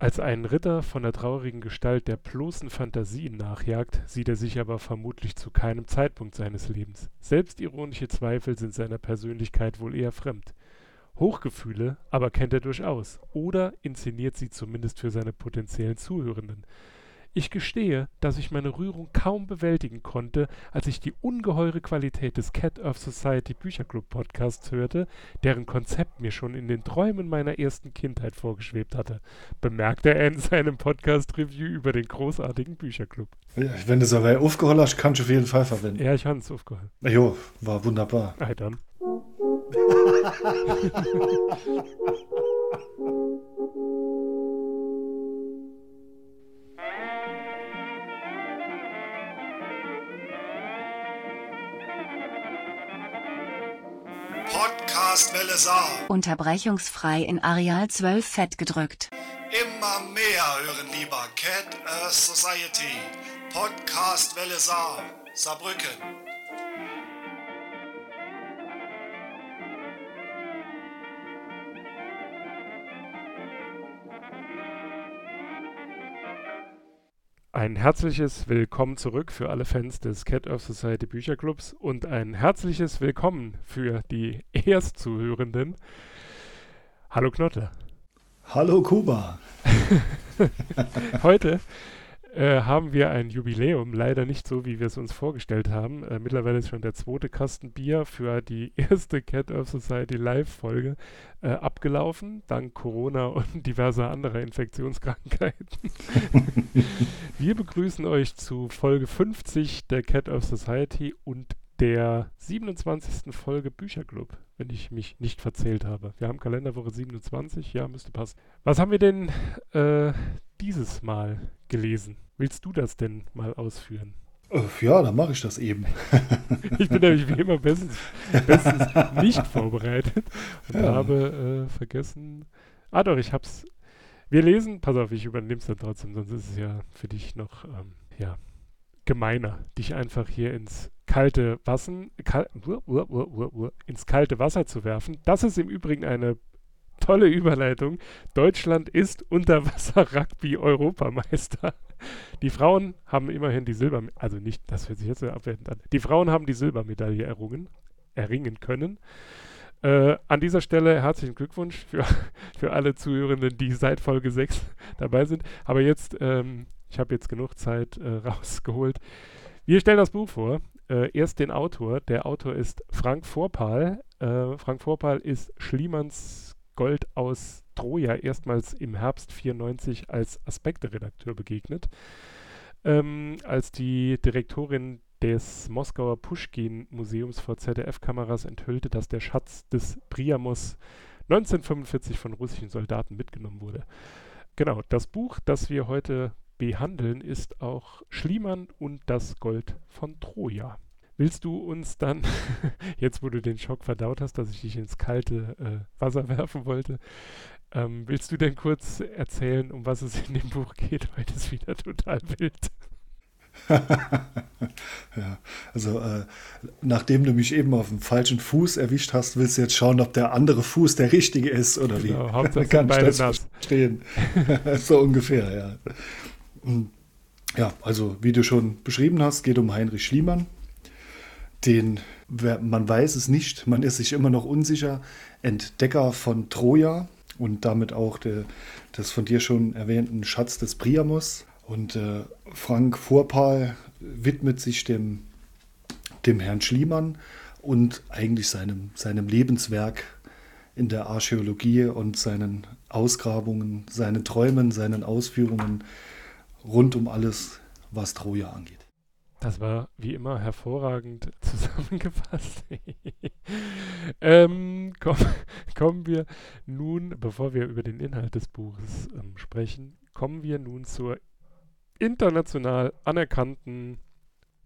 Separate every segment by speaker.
Speaker 1: Als ein Ritter von der traurigen Gestalt der bloßen Phantasien nachjagt, sieht er sich aber vermutlich zu keinem Zeitpunkt seines Lebens. Selbstironische Zweifel sind seiner Persönlichkeit wohl eher fremd. Hochgefühle aber kennt er durchaus oder inszeniert sie zumindest für seine potenziellen Zuhörenden. Ich gestehe, dass ich meine Rührung kaum bewältigen konnte, als ich die ungeheure Qualität des Cat Earth Society Bücherclub Podcasts hörte, deren Konzept mir schon in den Träumen meiner ersten Kindheit vorgeschwebt hatte, bemerkte er in seinem Podcast-Review über den großartigen Bücherclub.
Speaker 2: Ja, wenn du es aber aufgeholt hast, kannst du auf jeden Fall verwenden.
Speaker 1: Ja, ich habe es aufgeholt.
Speaker 2: Jo, war wunderbar.
Speaker 1: Ah, dann.
Speaker 3: Podcastwelle Saar.
Speaker 4: Unterbrechungsfrei in Areal 12 fett gedrückt.
Speaker 3: Immer mehr hören lieber Cat Earth Society. Podcastwelle Saar. Saarbrücken.
Speaker 1: Ein herzliches Willkommen zurück für alle Fans des Cat Earth Society Bücherclubs und ein herzliches Willkommen für die Erstzuhörenden. Hallo Knotte.
Speaker 2: Hallo Kuba.
Speaker 1: Heute äh, haben wir ein Jubiläum, leider nicht so, wie wir es uns vorgestellt haben. Äh, mittlerweile ist schon der zweite Kasten Bier für die erste Cat Earth Society Live-Folge äh, abgelaufen, dank Corona und diverser anderer Infektionskrankheiten. wir begrüßen euch zu Folge 50 der Cat Earth Society und der 27. Folge Bücherclub, wenn ich mich nicht verzählt habe. Wir haben Kalenderwoche 27, ja, müsste passen. Was haben wir denn äh, dieses Mal gelesen? Willst du das denn mal ausführen?
Speaker 2: Ja, dann mache ich das eben.
Speaker 1: Ich bin nämlich wie immer bestens, bestens nicht vorbereitet und
Speaker 2: Ja.
Speaker 1: habe äh, vergessen. Ah doch, ich hab's. Wir lesen, pass auf, ich übernehme es dann trotzdem, sonst ist es ja für dich noch ähm, ja, gemeiner, dich einfach hier ins kalte Wasser, kal ins kalte Wasser zu werfen. Das ist im Übrigen eine tolle Überleitung. Deutschland ist Unterwasser-Rugby-Europameister. Die Frauen haben immerhin die Silber, also nicht, das hört sich jetzt abwertend an. Die Frauen haben die Silbermedaille errungen, erringen können. Äh, an dieser Stelle herzlichen Glückwunsch für, für alle Zuhörenden, die seit Folge 6 dabei sind. Aber jetzt, ähm, ich habe jetzt genug Zeit äh, rausgeholt. Wir stellen das Buch vor. Äh, erst den Autor. Der Autor ist Frank Vorpal. Äh, Frank Vorpal ist Schliemanns Gold aus Troja erstmals im Herbst 94 als Aspekte-Redakteur begegnet. Ähm, als die Direktorin des Moskauer Puschkin-Museums vor ZDF-Kameras enthüllte, dass der Schatz des Priamos 1945 von russischen Soldaten mitgenommen wurde. Genau, das Buch, das wir heute behandeln, ist auch Schliemann und das Gold von Troja. Willst du uns dann, jetzt wo du den Schock verdaut hast, dass ich dich ins kalte äh, Wasser werfen wollte, ähm, willst du denn kurz erzählen, um was es in dem Buch geht? Heute ist wieder total wild.
Speaker 2: ja, also äh, nachdem du mich eben auf dem falschen Fuß erwischt hast, willst du jetzt schauen, ob der andere Fuß der richtige ist oder
Speaker 1: Genau,
Speaker 2: wie?
Speaker 1: Hauptsache
Speaker 2: Kann ich das
Speaker 1: nass.
Speaker 2: verstehen? so ungefähr, ja. Hm. Ja, also wie du schon beschrieben hast, geht um Heinrich Schliemann. Den, man weiß es nicht, man ist sich immer noch unsicher, Entdecker von Troja und damit auch der, des von dir schon erwähnten Schatz des Priamos. Und äh, Frank Vorpal widmet sich dem, dem Herrn Schliemann und eigentlich seinem, seinem Lebenswerk in der Archäologie und seinen Ausgrabungen, seinen Träumen, seinen Ausführungen rund um alles, was Troja angeht.
Speaker 1: Das war wie immer hervorragend zusammengefasst. ähm, komm, kommen wir nun, bevor wir über den Inhalt des Buches ähm, sprechen, kommen wir nun zur international anerkannten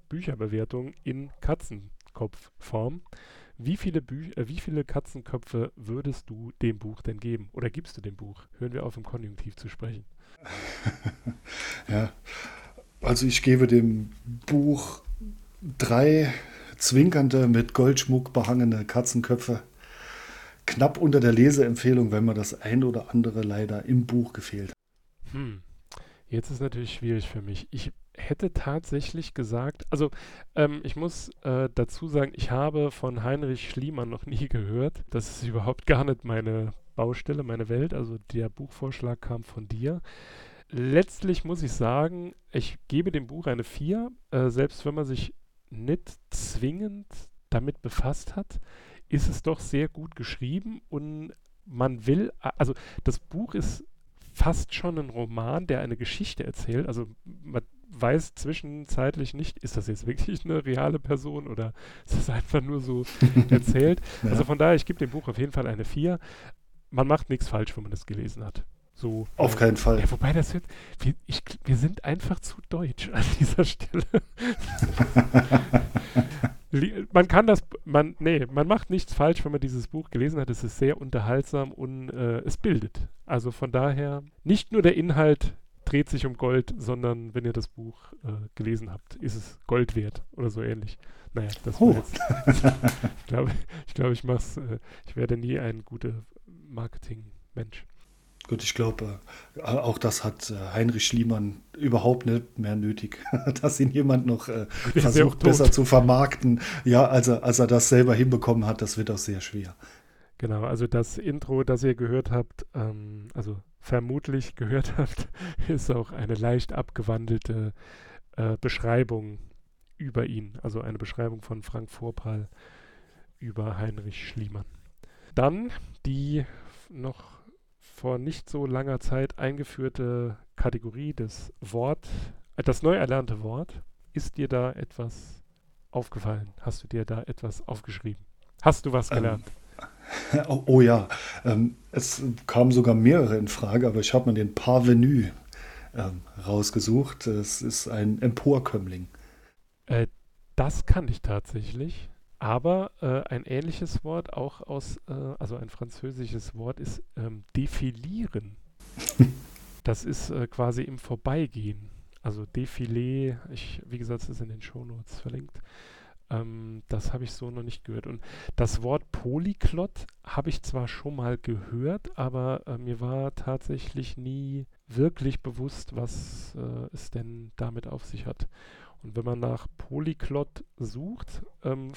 Speaker 1: Bücherbewertung in Katzenkopfform. Wie viele, Bü äh, wie viele Katzenköpfe würdest du dem Buch denn geben? Oder gibst du dem Buch? Hören wir auf, im Konjunktiv zu sprechen.
Speaker 2: Ja, also ich gebe dem Buch drei zwinkernde, mit Goldschmuck behangene Katzenköpfe. Knapp unter der Leseempfehlung, wenn mir das ein oder andere leider im Buch gefehlt hat.
Speaker 1: Hm. Jetzt ist natürlich schwierig für mich. Ich hätte tatsächlich gesagt, also ähm, ich muss äh, dazu sagen, ich habe von Heinrich Schliemann noch nie gehört. Das ist überhaupt gar nicht meine Baustelle, meine Welt. Also der Buchvorschlag kam von dir. Letztlich muss ich sagen, ich gebe dem Buch eine 4, äh, selbst wenn man sich nicht zwingend damit befasst hat, ist es doch sehr gut geschrieben und man will, also das Buch ist fast schon ein Roman, der eine Geschichte erzählt. Also man weiß zwischenzeitlich nicht, ist das jetzt wirklich eine reale Person oder ist das einfach nur so erzählt. ja. Also von daher, ich gebe dem Buch auf jeden Fall eine 4. Man macht nichts falsch, wenn man das gelesen hat. So,
Speaker 2: Auf äh, keinen Fall.
Speaker 1: Ja, wobei das wird, wir, ich, wir sind einfach zu deutsch an dieser Stelle. man kann das, man, nee, man macht nichts falsch, wenn man dieses Buch gelesen hat. Es ist sehr unterhaltsam und äh, es bildet. Also von daher, nicht nur der Inhalt dreht sich um Gold, sondern wenn ihr das Buch äh, gelesen habt, ist es Gold wert oder so ähnlich. Naja, das oh. jetzt. ich glaube, ich, glaub, ich mach's, äh, ich werde nie ein guter Marketing-Mensch.
Speaker 2: Gut, ich glaube, äh, auch das hat äh, Heinrich Schliemann überhaupt nicht mehr nötig, dass ihn jemand noch äh, versucht, besser zu vermarkten. Ja, also als er das selber hinbekommen hat, das wird auch sehr schwer.
Speaker 1: Genau, also das Intro, das ihr gehört habt, ähm, also vermutlich gehört habt, ist auch eine leicht abgewandelte äh, Beschreibung über ihn. Also eine Beschreibung von Frank Vorpal über Heinrich Schliemann. Dann die noch vor nicht so langer Zeit eingeführte Kategorie des Wort, äh, das neu erlernte Wort. Ist dir da etwas aufgefallen? Hast du dir da etwas aufgeschrieben? Hast du was ähm, gelernt?
Speaker 2: Ähm, oh, oh, ja, ähm, es kamen sogar mehrere in Frage, aber ich habe mir den Parvenu ähm, rausgesucht. Es ist ein Emporkömmling.
Speaker 1: Äh, das kann ich tatsächlich. Aber äh, ein ähnliches Wort auch aus, äh, also ein französisches Wort ist ähm, defilieren. das ist äh, quasi im Vorbeigehen. Also Defilé, ich, wie gesagt, es ist in den Shownotes verlinkt. Ähm, das habe ich so noch nicht gehört. Und das Wort Polyklott habe ich zwar schon mal gehört, aber äh, mir war tatsächlich nie wirklich bewusst, was äh, es denn damit auf sich hat. Und wenn man nach Polyklott sucht, ähm,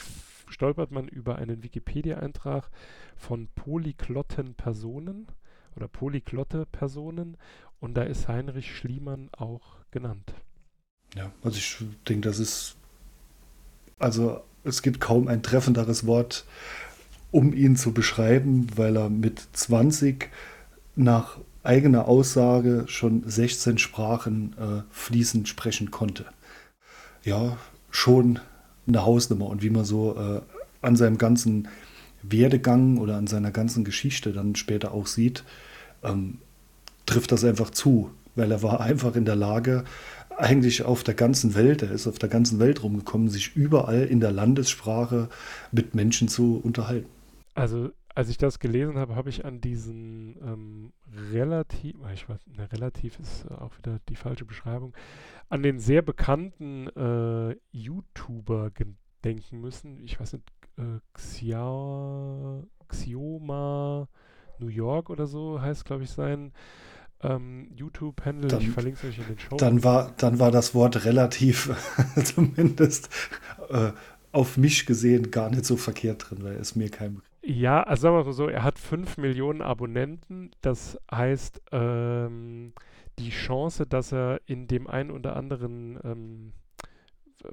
Speaker 1: stolpert man über einen Wikipedia-Eintrag von polyklotten Personen oder polyklotte Personen und da ist Heinrich Schliemann auch genannt.
Speaker 2: Ja, also ich denke, das ist, also es gibt kaum ein treffenderes Wort, um ihn zu beschreiben, weil er mit 20 nach eigener Aussage schon 16 Sprachen äh, fließend sprechen konnte ja schon eine Hausnummer und wie man so äh, an seinem ganzen Werdegang oder an seiner ganzen Geschichte dann später auch sieht, ähm, trifft das einfach zu, weil er war einfach in der Lage, eigentlich auf der ganzen Welt, er ist auf der ganzen Welt rumgekommen, sich überall in der Landessprache mit Menschen zu unterhalten.
Speaker 1: Also als ich das gelesen habe, habe ich an diesen ähm, relativ, ich weiß, ne, relativ ist auch wieder die falsche Beschreibung, an den sehr bekannten äh, YouTuber denken müssen. Ich weiß nicht, äh, Xia, Xioma New York oder so heißt, glaube ich, sein ähm, YouTube-Handle. Ich verlinke es euch in den Show.
Speaker 2: Dann war, dann war das Wort relativ, zumindest äh, auf mich gesehen, gar nicht so verkehrt drin, weil es mir kein
Speaker 1: ja, also sagen wir mal so, er hat 5 Millionen Abonnenten. Das heißt, ähm, die Chance, dass er in dem einen oder anderen ähm,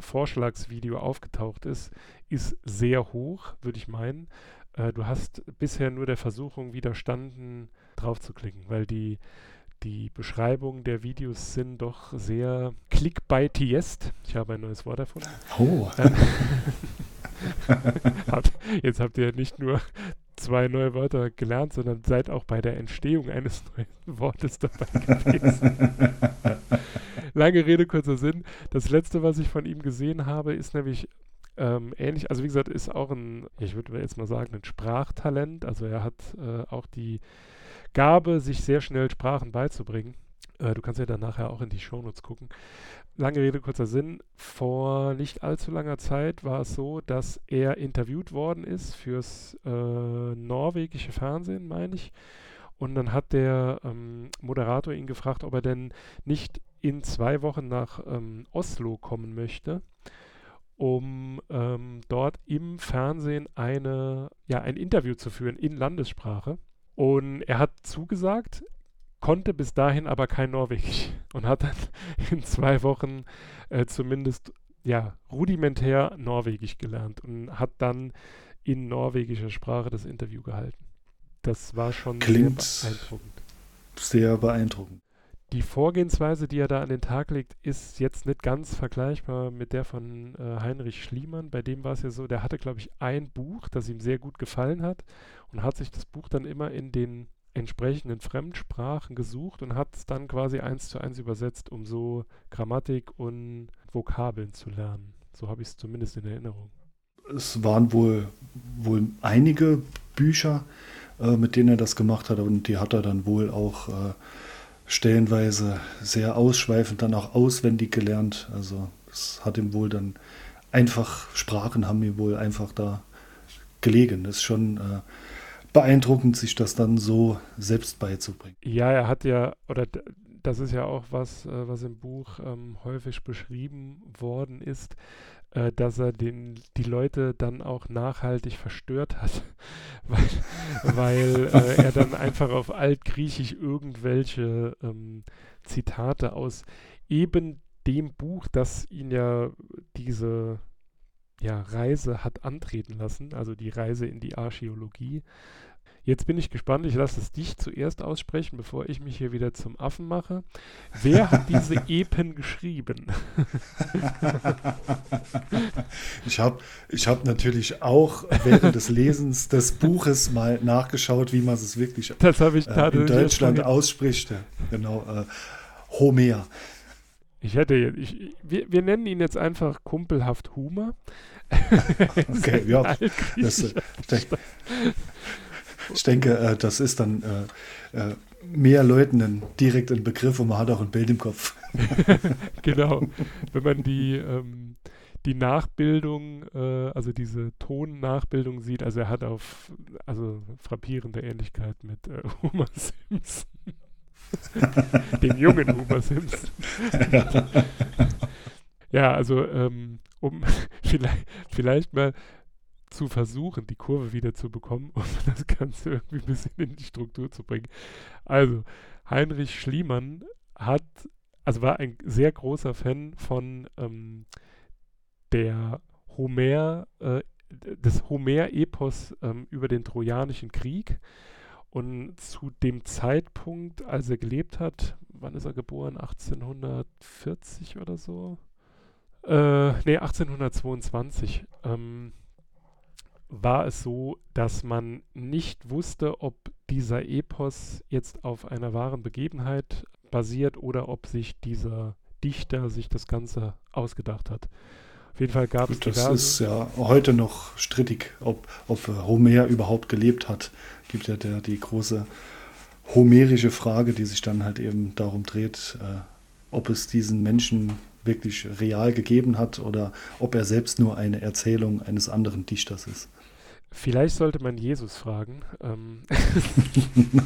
Speaker 1: Vorschlagsvideo aufgetaucht ist, ist sehr hoch, würde ich meinen. Äh, du hast bisher nur der Versuchung widerstanden, drauf zu klicken, weil die, die Beschreibungen der Videos sind doch sehr clickbaitiest. Ich habe ein neues Wort erfunden.
Speaker 2: Oh.
Speaker 1: Jetzt habt ihr nicht nur zwei neue Wörter gelernt, sondern seid auch bei der Entstehung eines neuen Wortes dabei gewesen. Lange Rede, kurzer Sinn. Das letzte, was ich von ihm gesehen habe, ist nämlich ähm, ähnlich, also wie gesagt, ist auch ein, ich würde jetzt mal sagen, ein Sprachtalent. Also er hat äh, auch die Gabe, sich sehr schnell Sprachen beizubringen. Äh, du kannst ja dann nachher auch in die Shownotes gucken lange Rede, kurzer Sinn. Vor nicht allzu langer Zeit war es so, dass er interviewt worden ist fürs äh, norwegische Fernsehen, meine ich. Und dann hat der ähm, Moderator ihn gefragt, ob er denn nicht in zwei Wochen nach ähm, Oslo kommen möchte, um ähm, dort im Fernsehen eine, ja, ein Interview zu führen in Landessprache. Und er hat zugesagt, konnte bis dahin aber kein Norwegisch und hat dann in zwei Wochen äh, zumindest ja, rudimentär Norwegisch gelernt und hat dann in norwegischer Sprache das Interview gehalten. Das war schon
Speaker 2: Klingt
Speaker 1: sehr beeindruckend.
Speaker 2: Sehr beeindruckend.
Speaker 1: Die Vorgehensweise, die er da an den Tag legt, ist jetzt nicht ganz vergleichbar mit der von äh, Heinrich Schliemann. Bei dem war es ja so, der hatte, glaube ich, ein Buch, das ihm sehr gut gefallen hat und hat sich das Buch dann immer in den entsprechenden Fremdsprachen gesucht und hat es dann quasi eins zu eins übersetzt, um so Grammatik und Vokabeln zu lernen. So habe ich es zumindest in Erinnerung.
Speaker 2: Es waren wohl, wohl einige Bücher, äh, mit denen er das gemacht hat und die hat er dann wohl auch äh, stellenweise sehr ausschweifend dann auch auswendig gelernt. Also es hat ihm wohl dann einfach, Sprachen haben ihm wohl einfach da gelegen. Das ist schon äh, beeindruckend, sich das dann so selbst beizubringen.
Speaker 1: Ja, er hat ja, oder das ist ja auch was, äh, was im Buch ähm, häufig beschrieben worden ist, äh, dass er den, die Leute dann auch nachhaltig verstört hat, weil, weil äh, er dann einfach auf Altgriechisch irgendwelche ähm, Zitate aus eben dem Buch, das ihn ja diese ja, Reise hat antreten lassen, also die Reise in die Archäologie, Jetzt bin ich gespannt, ich lasse es dich zuerst aussprechen, bevor ich mich hier wieder zum Affen mache. Wer hat diese Epen geschrieben?
Speaker 2: ich habe ich hab natürlich auch während des Lesens des Buches mal nachgeschaut, wie man es wirklich äh, in Deutschland ausspricht. Genau, äh, Homer.
Speaker 1: Ich hätte, ich, wir, wir nennen ihn jetzt einfach kumpelhaft Humor.
Speaker 2: okay, ja. Das, äh, ich denke, äh, das ist dann äh, mehr Leuten ein, direkt ein Begriff und man hat auch ein Bild im Kopf.
Speaker 1: genau. Wenn man die, ähm, die Nachbildung, äh, also diese Tonnachbildung sieht, also er hat auf, also frappierende Ähnlichkeit mit äh, Homer Simpson. Dem jungen Homer Simpson. ja, also ähm, um vielleicht, vielleicht mal zu versuchen, die Kurve wieder zu bekommen, um das Ganze irgendwie ein bisschen in die Struktur zu bringen. Also, Heinrich Schliemann hat, also war ein sehr großer Fan von ähm, der Homer, äh, des Homer-Epos ähm, über den Trojanischen Krieg. Und zu dem Zeitpunkt, als er gelebt hat, wann ist er geboren? 1840 oder so? Äh, nee, 1822. Ähm, war es so, dass man nicht wusste, ob dieser Epos jetzt auf einer wahren Begebenheit basiert oder ob sich dieser Dichter sich das Ganze ausgedacht hat. Auf jeden Fall gab es
Speaker 2: Das ist ja heute noch strittig, ob, ob Homer überhaupt gelebt hat. Gibt ja der, die große homerische Frage, die sich dann halt eben darum dreht, äh, ob es diesen Menschen wirklich real gegeben hat oder ob er selbst nur eine Erzählung eines anderen Dichters ist.
Speaker 1: Vielleicht sollte man Jesus fragen. Ähm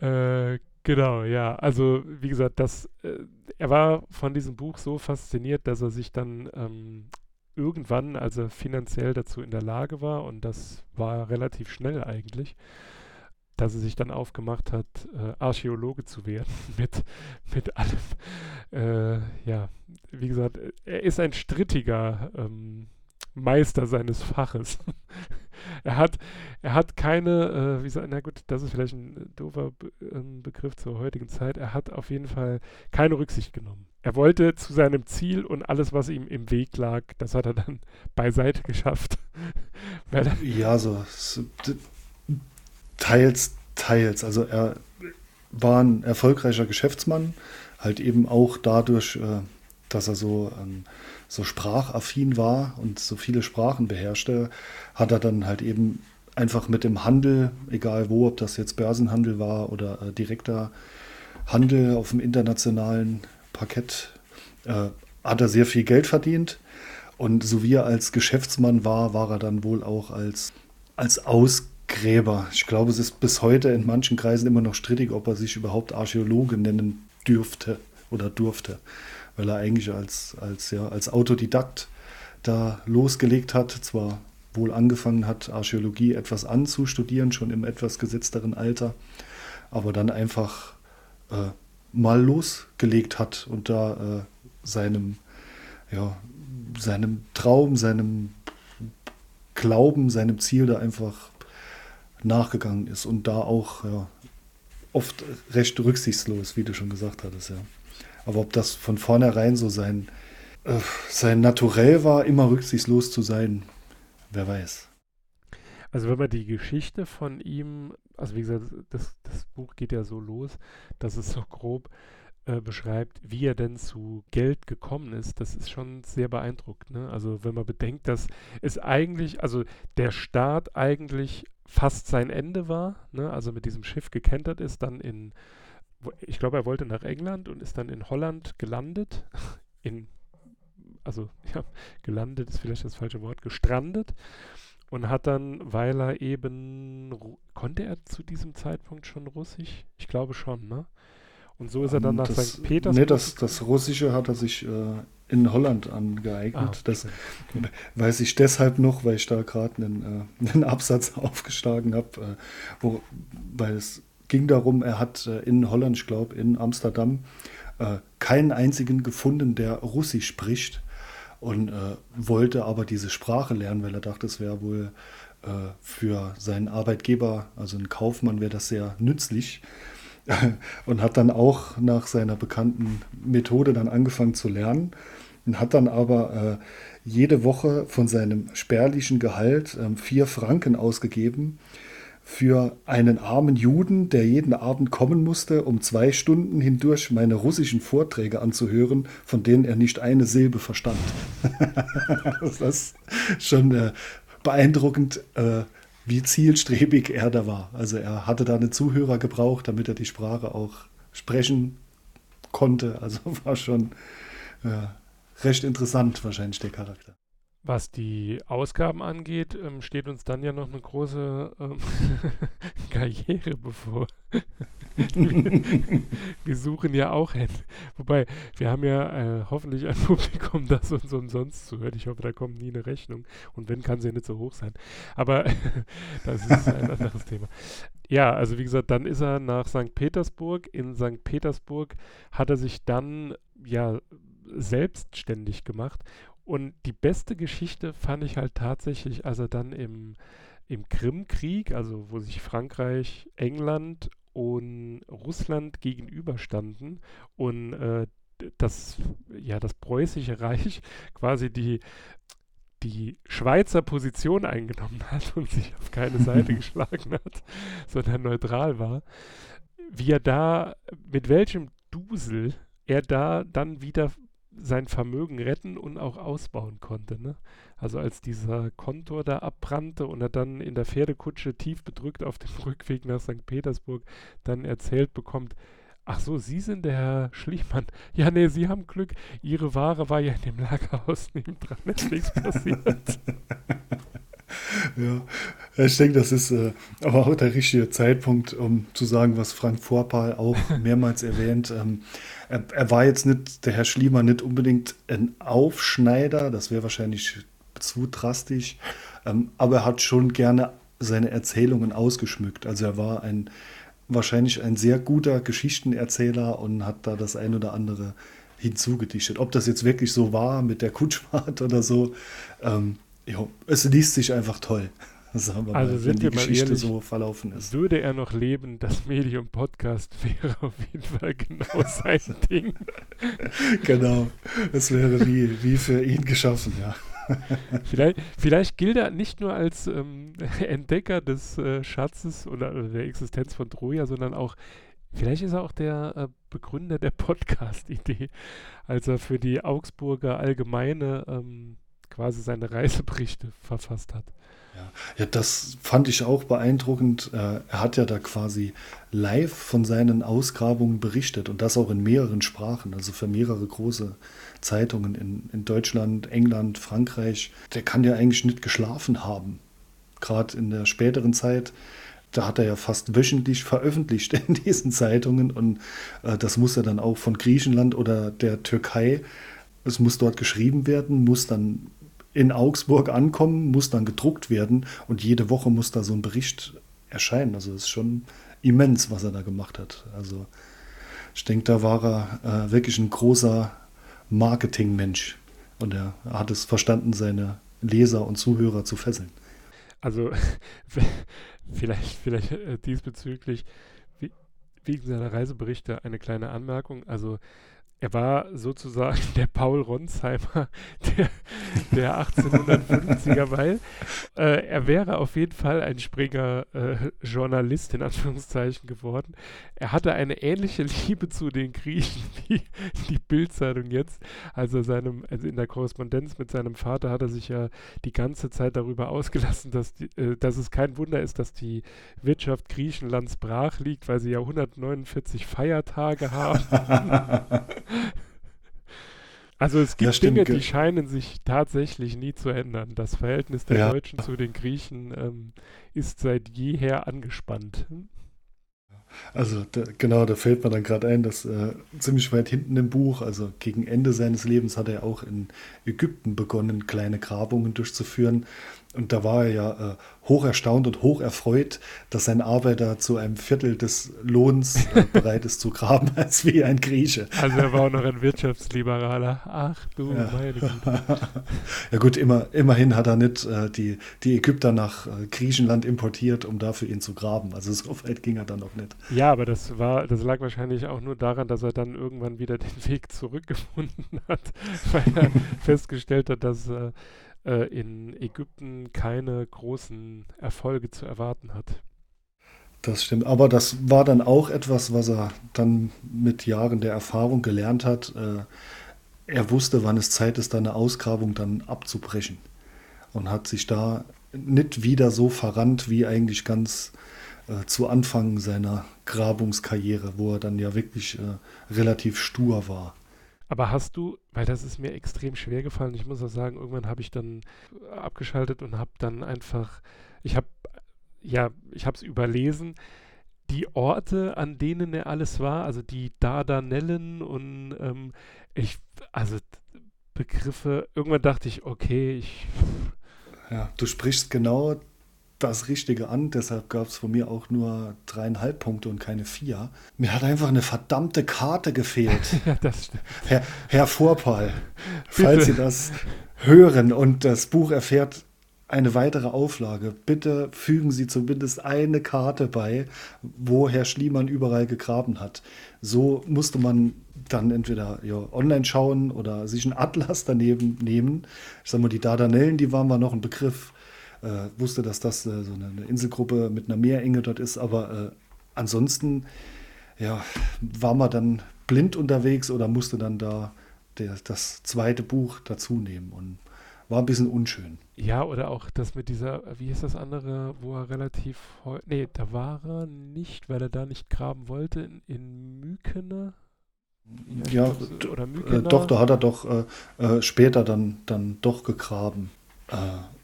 Speaker 1: äh, genau, ja. Also wie gesagt, das, äh, er war von diesem Buch so fasziniert, dass er sich dann ähm, irgendwann, als er finanziell dazu in der Lage war, und das war relativ schnell eigentlich, dass er sich dann aufgemacht hat, äh, Archäologe zu werden mit, mit allem. Äh, ja, wie gesagt, er ist ein strittiger ähm, Meister seines Faches. er hat, er hat keine, äh, wie sagt, na gut, das ist vielleicht ein doofer Be ähm, Begriff zur heutigen Zeit. Er hat auf jeden Fall keine Rücksicht genommen. Er wollte zu seinem Ziel und alles, was ihm im Weg lag, das hat er dann beiseite geschafft.
Speaker 2: ja, so, so teils, teils. Also er war ein erfolgreicher Geschäftsmann, halt eben auch dadurch, äh, dass er so ähm, so sprachaffin war und so viele Sprachen beherrschte, hat er dann halt eben einfach mit dem Handel, egal wo, ob das jetzt Börsenhandel war oder äh, direkter Handel auf dem internationalen Parkett, äh, hat er sehr viel Geld verdient. Und so wie er als Geschäftsmann war, war er dann wohl auch als, als Aus Gräber. Ich glaube, es ist bis heute in manchen Kreisen immer noch strittig, ob er sich überhaupt Archäologe nennen dürfte oder durfte, weil er eigentlich als, als, ja, als Autodidakt da losgelegt hat, zwar wohl angefangen hat, Archäologie etwas anzustudieren, schon im etwas gesetzteren Alter, aber dann einfach äh, mal losgelegt hat und da äh, seinem, ja, seinem Traum, seinem Glauben, seinem Ziel da einfach nachgegangen ist und da auch ja, oft recht rücksichtslos, wie du schon gesagt hattest, ja. Aber ob das von vornherein so sein, äh, sein Naturell war, immer rücksichtslos zu sein, wer weiß.
Speaker 1: Also wenn man die Geschichte von ihm, also wie gesagt, das, das Buch geht ja so los, dass es so grob äh, beschreibt, wie er denn zu Geld gekommen ist, das ist schon sehr beeindruckend. Ne? Also wenn man bedenkt, dass es eigentlich, also der Staat eigentlich fast sein Ende war, ne? also mit diesem Schiff gekentert ist, dann in, ich glaube, er wollte nach England und ist dann in Holland gelandet, in, also ja, gelandet ist vielleicht das falsche Wort, gestrandet und hat dann, weil er eben, konnte er zu diesem Zeitpunkt schon Russisch? Ich glaube schon, ne? Und so ist er dann nach
Speaker 2: das,
Speaker 1: St. Petersburg.
Speaker 2: Nee, das, das Russische hat er sich äh, in Holland angeeignet. Ah, okay. Das weiß ich deshalb noch, weil ich da gerade einen, äh, einen Absatz aufgeschlagen habe, äh, weil es ging darum, er hat äh, in Holland, ich glaube in Amsterdam, äh, keinen einzigen gefunden, der Russisch spricht und äh, wollte aber diese Sprache lernen, weil er dachte, es wäre wohl für seinen Arbeitgeber, also einen Kaufmann, wäre das sehr nützlich. und hat dann auch nach seiner bekannten Methode dann angefangen zu lernen und hat dann aber äh, jede Woche von seinem spärlichen Gehalt äh, vier Franken ausgegeben für einen armen Juden, der jeden Abend kommen musste, um zwei Stunden hindurch meine russischen Vorträge anzuhören, von denen er nicht eine Silbe verstand. das ist schon äh, beeindruckend, äh, wie zielstrebig er da war. Also er hatte da einen Zuhörer gebraucht, damit er die Sprache auch sprechen konnte. Also war schon ja, recht interessant wahrscheinlich der Charakter.
Speaker 1: Was die Ausgaben angeht, ähm, steht uns dann ja noch eine große ähm, Karriere bevor. wir, suchen ja auch hin. Wobei, wir haben ja äh, hoffentlich ein Publikum, das uns umsonst zuhört. Ich hoffe, da kommt nie eine Rechnung. Und wenn, kann sie nicht so hoch sein. Aber das ist ein anderes Thema. Ja, also wie gesagt, dann ist er nach St. Petersburg. In St. Petersburg hat er sich dann ja selbstständig gemacht und die beste Geschichte fand ich halt tatsächlich, als er dann im, im Krimkrieg, also wo sich Frankreich, England und Russland gegenüberstanden und äh, das, ja, das preußische Reich quasi die, die Schweizer Position eingenommen hat und sich auf keine Seite geschlagen hat, sondern neutral war, wie er da, mit welchem Dusel er da dann wieder sein Vermögen retten und auch ausbauen konnte. Ne? Also als dieser Kontor da abbrannte und er dann in der Pferdekutsche tief bedrückt auf dem Rückweg nach St. Petersburg dann erzählt bekommt, Ach so, Sie sind der Herr Schliemann. Ja, nee, Sie haben Glück. Ihre Ware war ja in dem Lagerhaus nebendran. Ist nichts passiert.
Speaker 2: ja, ich denke, das ist äh, aber auch der richtige Zeitpunkt, um zu sagen, was Frank Vorpal auch mehrmals erwähnt. Ähm, er, er, war jetzt nicht, der Herr Schliemann, nicht unbedingt ein Aufschneider, das wäre wahrscheinlich zu drastisch, ähm, aber er hat schon gerne seine Erzählungen ausgeschmückt. Also er war ein wahrscheinlich ein sehr guter Geschichtenerzähler und hat da das ein oder andere hinzugedichtet. Ob das jetzt wirklich so war mit der Kutschfahrt oder so, ähm, jo, es liest sich einfach toll.
Speaker 1: Sagen wir also mal, wenn die Geschichte ehrlich, so verlaufen ist. Würde er noch leben, das Medium Podcast wäre auf jeden Fall genau sein Ding.
Speaker 2: genau, es wäre wie, wie für ihn geschaffen, ja.
Speaker 1: vielleicht, vielleicht gilt er nicht nur als ähm, Entdecker des äh, Schatzes oder, oder, der Existenz von Troja, sondern auch, vielleicht ist er auch der äh, Begründer der Podcast-Idee, als er für die Augsburger Allgemeine ähm, quasi seine Reiseberichte verfasst hat.
Speaker 2: Ja. ja, das fand ich auch beeindruckend. Äh, er hat ja da quasi live von seinen Ausgrabungen berichtet und das auch in mehreren Sprachen, also für mehrere große Zeitungen in, in Deutschland, England, Frankreich. Der kann ja eigentlich nicht geschlafen haben. gerade in der späteren Zeit, da hat er ja fast wöchentlich veröffentlicht in diesen Zeitungen und äh, das muss er dann auch von Griechenland oder der Türkei, es muss dort geschrieben werden, muss dann in Augsburg ankommen, muss dann gedruckt werden und jede Woche muss da so ein Bericht erscheinen. Also es ist schon immens, was er da gemacht hat. Also ich denke, da war er äh, wirklich ein großer Marketingmensch und er hat es verstanden, seine Leser und Zuhörer zu fesseln.
Speaker 1: Also vielleicht, vielleicht äh, diesbezüglich wie, wegen seiner Reiseberichte eine kleine Anmerkung. Also er war sozusagen der Paul Ronsheimer der, der 1850er, weil äh, er wäre auf jeden Fall ein Springer äh, Journalist in Anführungszeichen geworden. Er hatte eine ähnliche Liebe zu den Griechen wie die Bildzeitung jetzt. Also, seinem, also in der Korrespondenz mit seinem Vater hat er sich ja die ganze Zeit darüber ausgelassen, dass, die, äh, dass es kein Wunder ist, dass die Wirtschaft Griechenlands brach liegt, weil sie ja 149 Feiertage haben. Also es gibt ja, Dinge, die scheinen sich tatsächlich nie zu ändern. Das Verhältnis der ja. Deutschen zu den Griechen ähm, ist seit jeher angespannt.
Speaker 2: Also da, genau, da fällt mir dann gerade ein, dass äh, ziemlich weit hinten im Buch, also gegen Ende seines Lebens, hat er auch in Ägypten begonnen, kleine Grabungen durchzuführen. Und da war er ja äh, hoch erstaunt und hoch erfreut, dass ein Arbeiter zu einem Viertel des Lohns äh, bereit ist zu graben, als wie ein Grieche.
Speaker 1: Also er war auch noch ein Wirtschaftsliberaler. Ach du
Speaker 2: ja.
Speaker 1: meine Güte.
Speaker 2: ja gut, immer, immerhin hat er nicht äh, die, die Ägypter nach äh, Griechenland importiert, um dafür ihn zu graben. Also so weit ging er dann noch nicht.
Speaker 1: Ja, aber das war, das lag wahrscheinlich auch nur daran, dass er dann irgendwann wieder den Weg zurückgefunden hat, weil er festgestellt hat, dass äh, in Ägypten keine großen Erfolge zu erwarten hat.
Speaker 2: Das stimmt, aber das war dann auch etwas, was er dann mit Jahren der Erfahrung gelernt hat. Äh, er wusste, wann es Zeit ist, eine Ausgrabung dann abzubrechen und hat sich da nicht wieder so verrannt wie eigentlich ganz äh, zu Anfang seiner Grabungskarriere, wo er dann ja wirklich äh, relativ stur war.
Speaker 1: Aber hast du, weil das ist mir extrem schwer gefallen, ich muss auch sagen, irgendwann habe ich dann abgeschaltet und habe dann einfach, ich habe, ja, ich habe es überlesen, die Orte, an denen er alles war, also die Dardanellen und ähm, ich, also Begriffe, irgendwann dachte ich, okay, ich.
Speaker 2: Ja, du sprichst genau das Richtige an, deshalb gab es von mir auch nur dreieinhalb Punkte und keine vier. Mir hat einfach eine verdammte Karte gefehlt.
Speaker 1: ja, das stimmt.
Speaker 2: Herr, Herr Vorpal, falls Sie das hören und das Buch erfährt eine weitere Auflage, bitte fügen Sie zumindest eine Karte bei, wo Herr Schliemann überall gegraben hat. So musste man dann entweder ja, online schauen oder sich einen Atlas daneben nehmen. Ich sag mal, die Dardanellen, die waren mal noch ein Begriff wusste, dass das äh, so eine, eine, Inselgruppe mit einer Meerenge dort ist, aber äh, ansonsten ja, war man dann blind unterwegs oder musste dann da der, das zweite Buch dazu nehmen und war ein bisschen unschön.
Speaker 1: Ja, oder auch das mit dieser, wie ist das andere, wo er relativ, nee, da war er nicht, weil er da nicht graben wollte, in, in Mykene.
Speaker 2: Ja, ja oder Mykene. Äh, doch, da hat er doch äh, äh, später dann, dann doch gegraben.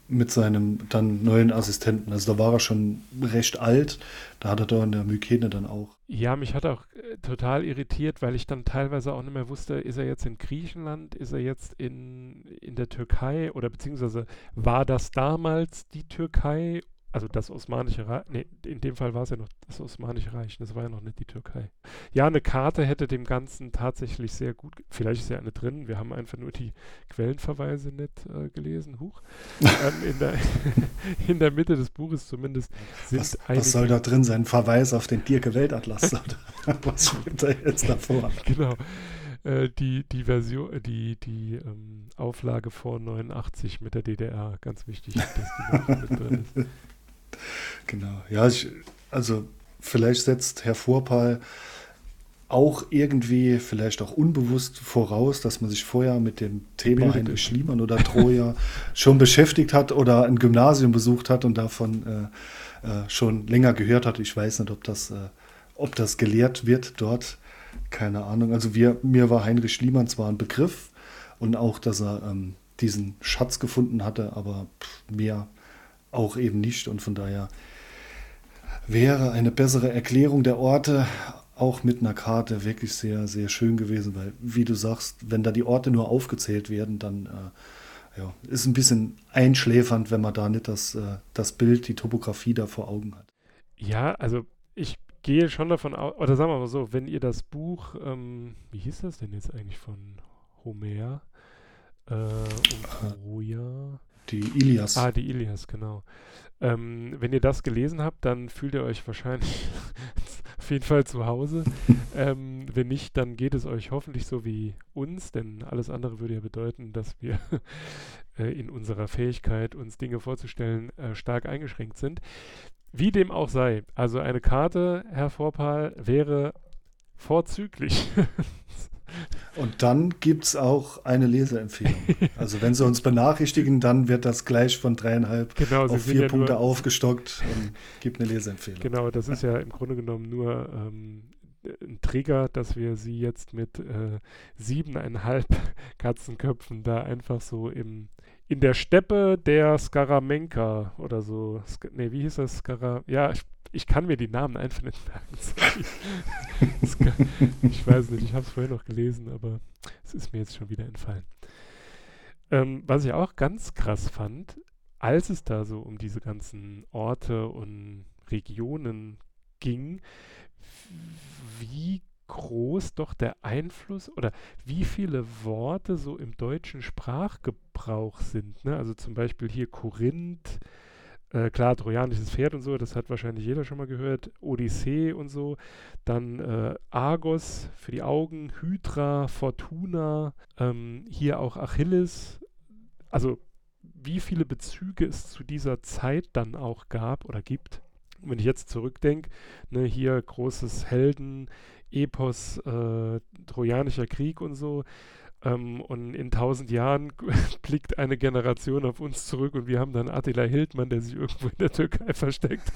Speaker 2: Mit seinem dann neuen Assistenten. Also da war er schon recht alt. Da hat er da in der Mykene dann auch.
Speaker 1: Ja, mich hat auch äh, total irritiert, weil ich dann teilweise auch nicht mehr wusste, ist er jetzt in Griechenland, ist er jetzt in, in der Türkei oder beziehungsweise war das damals die Türkei also das Osmanische Reich, nee, in dem Fall war es ja noch das Osmanische Reich, das war ja noch nicht die Türkei. Ja, eine Karte hätte dem Ganzen tatsächlich sehr gut, vielleicht ist ja eine drin, wir haben einfach nur die Quellenverweise nicht äh, gelesen, huch. ähm, in, der, in der Mitte des Buches zumindest
Speaker 2: sind was, einige, was soll da drin sein? Verweis auf den Dirke Weltatlas? was steht da jetzt davor?
Speaker 1: Genau äh, die, die Version, die, die ähm, Auflage vor 89 mit der DDR, ganz wichtig, dass die noch mit drin ist.
Speaker 2: Genau. Ja, ich, also vielleicht setzt Herr Vorpal auch irgendwie, vielleicht auch unbewusst voraus, dass man sich vorher mit dem Thema Heinrich Schliemann oder Troja schon beschäftigt hat oder ein Gymnasium besucht hat und davon äh, äh, schon länger gehört hat. Ich weiß nicht, ob das, äh, ob das gelehrt wird dort. Keine Ahnung. Also wir, mir war Heinrich Schliemann zwar ein Begriff und auch, dass er ähm, diesen Schatz gefunden hatte, aber pff, mehr auch eben nicht. Und von daher wäre eine bessere Erklärung der Orte auch mit einer Karte wirklich sehr, sehr schön gewesen, weil, wie du sagst, wenn da die Orte nur aufgezählt werden, dann äh, ja, ist ein bisschen einschläfernd, wenn man da nicht das, äh, das Bild, die Topografie da vor Augen hat.
Speaker 1: Ja, also ich gehe schon davon aus, oder sagen wir mal so, wenn ihr das Buch, ähm, wie hieß das denn jetzt eigentlich von Homer äh, und Troja?
Speaker 2: Die Ilias.
Speaker 1: Ah, die Ilias, genau. Ähm, wenn ihr das gelesen habt, dann fühlt ihr euch wahrscheinlich auf jeden Fall zu Hause. ähm, wenn nicht, dann geht es euch hoffentlich so wie uns, denn alles andere würde ja bedeuten, dass wir äh, in unserer Fähigkeit, uns Dinge vorzustellen, äh, stark eingeschränkt sind. Wie dem auch sei, also eine Karte, Herr Vorpal, wäre vorzüglich.
Speaker 2: Und dann gibt es auch eine Leseempfehlung. Also wenn Sie uns benachrichtigen, dann wird das gleich von dreieinhalb
Speaker 1: genau,
Speaker 2: auf vier ja Punkte aufgestockt und gibt eine Leseempfehlung.
Speaker 1: Genau, das ist ja im Grunde genommen nur ähm, ein Trigger, dass wir Sie jetzt mit äh, siebeneinhalb Katzenköpfen da einfach so im in der Steppe der Skaramenka oder so. Sk nee, wie hieß das? Skara ja, ich, ich, kann mir die Namen einfach nicht merken. ich weiß nicht, ich habe es vorher noch gelesen, aber es ist mir jetzt schon wieder entfallen. Ähm, was ich auch ganz krass fand, als es da so um diese ganzen Orte und Regionen ging, wie groß doch der Einfluss oder wie viele Worte so im deutschen Sprachgebrauch sind. Ne? Also zum Beispiel hier Korinth, äh, klar, trojanisches Pferd und so, das hat wahrscheinlich jeder schon mal gehört. Odyssee und so. Dann äh, Argos für die Augen, Hydra, Fortuna, ähm, hier auch Achilles. Also wie viele Bezüge es zu dieser Zeit dann auch gab oder gibt. Wenn ich jetzt zurückdenke, ne, hier großes Helden, Epos, äh, Trojanischer Krieg und so. Ähm, und in tausend Jahren blickt eine Generation auf uns zurück und wir haben dann Attila Hildmann, der sich irgendwo in der Türkei versteckt.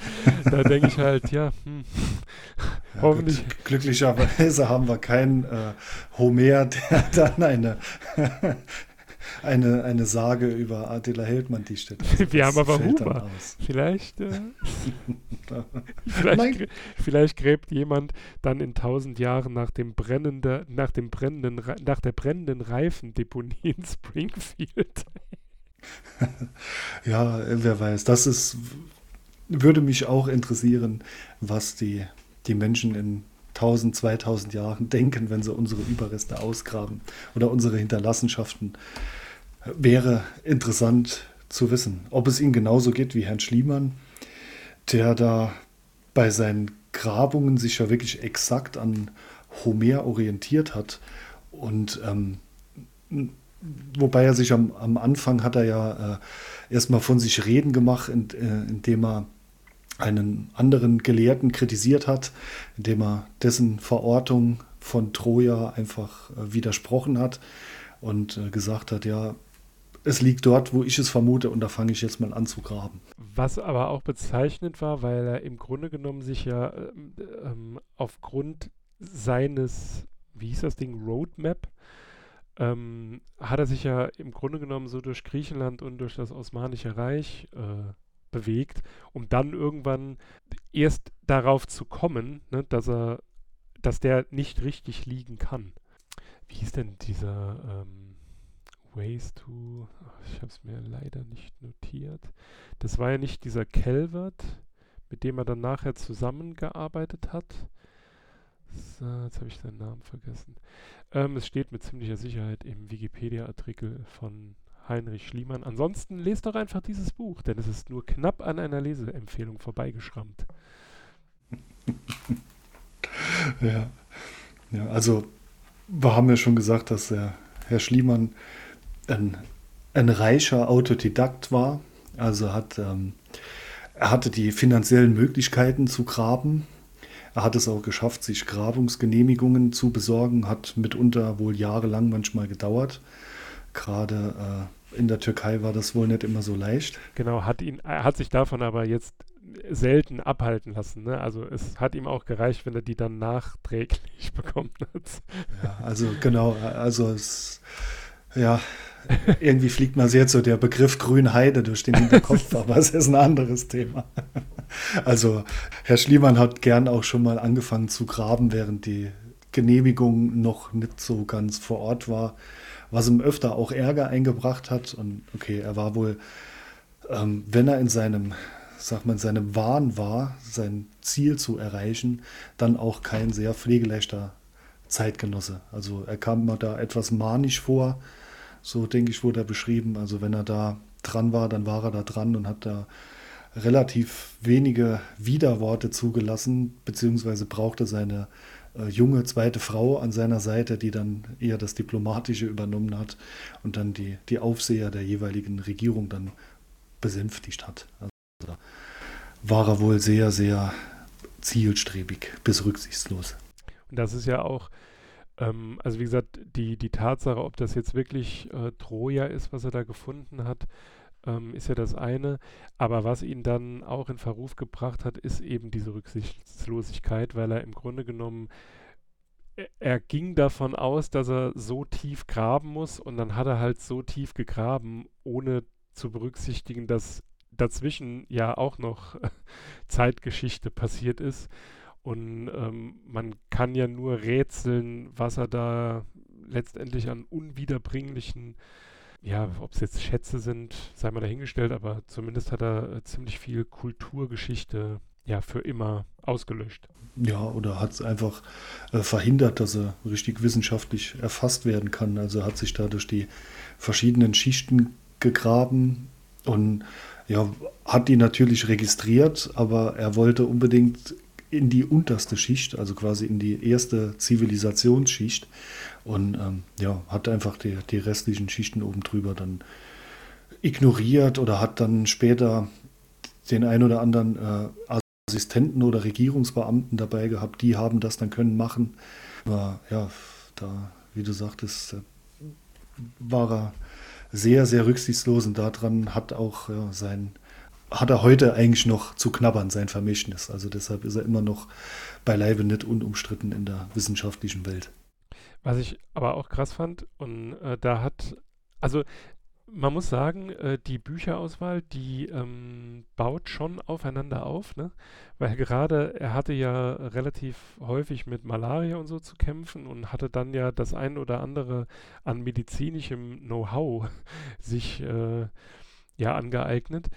Speaker 1: da denke ich halt, ja, hm,
Speaker 2: ja hoffentlich. Gut. Glücklicherweise haben wir keinen äh, Homer, der dann eine eine, eine Sage über Attila Hildmann die steht.
Speaker 1: Also Wir haben aber Huber. Vielleicht, äh, vielleicht, vielleicht, gräbt jemand dann in tausend Jahren nach dem brennende, nach dem brennenden, nach der brennenden Reifendeponie in Springfield.
Speaker 2: ja, wer weiß. Das ist, würde mich auch interessieren, was die, die Menschen in 1000, 2000 Jahren denken, wenn sie unsere Überreste ausgraben oder unsere Hinterlassenschaften wäre interessant zu wissen, ob es ihm genauso geht wie Herrn Schliemann, der da bei seinen Grabungen sich ja wirklich exakt an Homer orientiert hat. Und ähm, wobei er sich am, am, Anfang hat er ja äh, erstmal von sich reden gemacht, in, äh, indem er einen anderen Gelehrten kritisiert hat, indem er dessen Verortung von Troja einfach äh, widersprochen hat und äh, gesagt hat, ja, es liegt dort, wo ich es vermute und da fange ich jetzt mal an zu graben.
Speaker 1: Was aber auch bezeichnend war, weil er im Grunde genommen sich ja ähm, ähm, aufgrund seines, wie hieß das Ding, Roadmap, ähm, hat er sich ja im Grunde genommen so durch Griechenland und durch das Osmanische Reich äh, bewegt, um dann irgendwann erst darauf zu kommen, ne, dass er, dass der nicht richtig liegen kann. Wie hieß denn dieser ähm, Ways to. Ich habe es mir leider nicht notiert. Das war ja nicht dieser Calvert, mit dem er dann nachher zusammengearbeitet hat. So, jetzt habe ich seinen Namen vergessen. Ähm, es steht mit ziemlicher Sicherheit im Wikipedia-Artikel von Heinrich Schliemann. Ansonsten lest doch einfach dieses Buch, denn es ist nur knapp an einer Leseempfehlung vorbeigeschrammt.
Speaker 2: ja. ja, also wir haben ja schon gesagt, dass der Herr Schliemann ein, ein reicher Autodidakt war. Also hat, ähm, er hatte die finanziellen Möglichkeiten zu graben. Er hat es auch geschafft, sich Grabungsgenehmigungen zu besorgen. Hat mitunter wohl jahrelang manchmal gedauert. Gerade äh, in der Türkei war das wohl nicht immer so leicht.
Speaker 1: Genau, hat ihn, er hat sich davon aber jetzt selten abhalten lassen. Ne? Also es hat ihm auch gereicht, wenn er die dann nachträglich bekommen hat.
Speaker 2: Ja, also genau, also es ja, irgendwie fliegt mir jetzt so der Begriff Grünheide durch den Hinterkopf, aber es ist ein anderes Thema. Also Herr Schliemann hat gern auch schon mal angefangen zu graben, während die Genehmigung noch nicht so ganz vor Ort war, was ihm öfter auch Ärger eingebracht hat. Und okay, er war wohl, ähm, wenn er in seinem, sag mal, in seinem Wahn war, sein Ziel zu erreichen, dann auch kein sehr pflegeleichter Zeitgenosse. Also er kam mir da etwas manisch vor, so denke ich, wurde er beschrieben. Also wenn er da dran war, dann war er da dran und hat da relativ wenige Widerworte zugelassen, beziehungsweise brauchte seine äh, junge zweite Frau an seiner Seite, die dann eher das Diplomatische übernommen hat und dann die, die Aufseher der jeweiligen Regierung dann besänftigt hat. Also war er wohl sehr, sehr zielstrebig bis rücksichtslos.
Speaker 1: Und das ist ja auch, ähm, also wie gesagt, die, die Tatsache, ob das jetzt wirklich äh, Troja ist, was er da gefunden hat, ähm, ist ja das eine. Aber was ihn dann auch in Verruf gebracht hat, ist eben diese Rücksichtslosigkeit, weil er im Grunde genommen, er, er ging davon aus, dass er so tief graben muss und dann hat er halt so tief gegraben, ohne zu berücksichtigen, dass dazwischen ja auch noch Zeitgeschichte passiert ist. Und ähm, man kann ja nur rätseln, was er da letztendlich an unwiederbringlichen ja, ob es jetzt Schätze sind, sei mal dahingestellt, aber zumindest hat er äh, ziemlich viel Kulturgeschichte ja für immer ausgelöscht.
Speaker 2: Ja, oder hat es einfach äh, verhindert, dass er richtig wissenschaftlich erfasst werden kann. Also hat sich da durch die verschiedenen Schichten gegraben und ja, hat die natürlich registriert, aber er wollte unbedingt in die unterste Schicht, also quasi in die erste Zivilisationsschicht und ähm, ja, hat einfach die, die restlichen Schichten oben drüber dann ignoriert oder hat dann später den ein oder anderen äh, Assistenten oder Regierungsbeamten dabei gehabt, die haben das dann können machen. Aber ja, da, wie du sagtest, war er sehr, sehr rücksichtslos und daran hat auch ja, sein, hat er heute eigentlich noch zu knabbern, sein Vermächtnis. Also deshalb ist er immer noch beileibe nicht unumstritten in der wissenschaftlichen Welt.
Speaker 1: Was ich aber auch krass fand, und äh, da hat, also man muss sagen, äh, die Bücherauswahl, die ähm, baut schon aufeinander auf, ne? Weil gerade er hatte ja relativ häufig mit Malaria und so zu kämpfen und hatte dann ja das ein oder andere an medizinischem Know-how sich äh, ja angeeignet.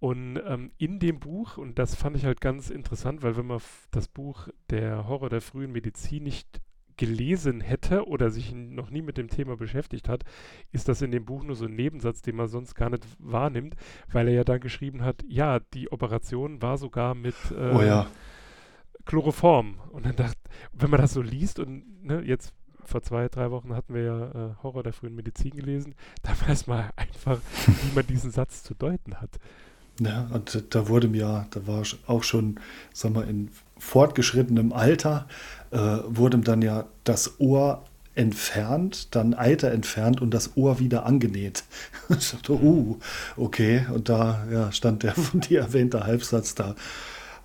Speaker 1: Und ähm, in dem Buch, und das fand ich halt ganz interessant, weil wenn man das Buch Der Horror der frühen Medizin nicht gelesen hätte oder sich noch nie mit dem Thema beschäftigt hat, ist das in dem Buch nur so ein Nebensatz, den man sonst gar nicht wahrnimmt, weil er ja dann geschrieben hat, ja, die Operation war sogar mit
Speaker 2: äh, oh ja.
Speaker 1: Chloroform. Und dann dachte, wenn man das so liest und ne, jetzt vor zwei, drei Wochen hatten wir ja äh, Horror der frühen Medizin gelesen, da weiß man einfach, wie man diesen Satz zu deuten hat.
Speaker 2: Ja, und da wurde mir, da war auch schon, sagen wir, in fortgeschrittenem Alter, äh, wurde dann ja das Ohr entfernt, dann Eiter entfernt und das Ohr wieder angenäht. ich dachte, uh, okay. Und da ja, stand der von dir erwähnte Halbsatz da.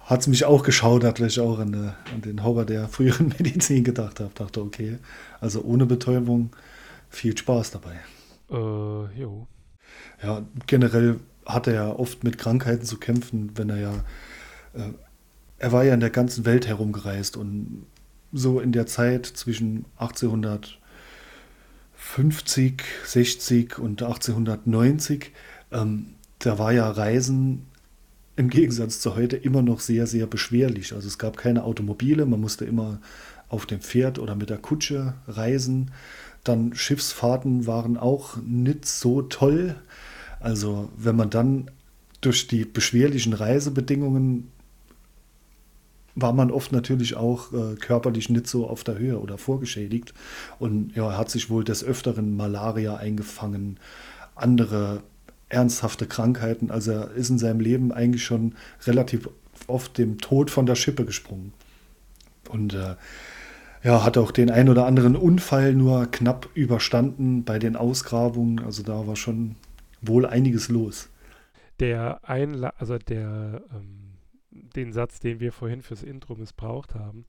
Speaker 2: Hat es mich auch geschaudert, weil ich auch an, an, den Horror der früheren Medizin gedacht habe. Dachte, okay, also ohne Betäubung viel Spaß dabei.
Speaker 1: Äh, jo.
Speaker 2: Ja, generell hat er ja oft mit Krankheiten zu kämpfen, wenn er ja, äh, er war ja in der ganzen Welt herumgereist und so in der Zeit zwischen 1850, 60 und 1890, ähm, da war ja Reisen im Gegensatz zu heute immer noch sehr, sehr beschwerlich. Also es gab keine Automobile, man musste immer auf dem Pferd oder mit der Kutsche reisen. Dann Schiffsfahrten waren auch nicht so toll. Also wenn man dann durch die beschwerlichen Reisebedingungen war man oft natürlich auch äh, körperlich nicht so auf der Höhe oder vorgeschädigt. Und ja, er hat sich wohl des Öfteren Malaria eingefangen, andere ernsthafte Krankheiten. Also er ist in seinem Leben eigentlich schon relativ oft dem Tod von der Schippe gesprungen. Und äh, ja, hat auch den ein oder anderen Unfall nur knapp überstanden bei den Ausgrabungen. Also da war schon wohl einiges los.
Speaker 1: Der Einla also der ähm den Satz, den wir vorhin fürs Intro missbraucht haben,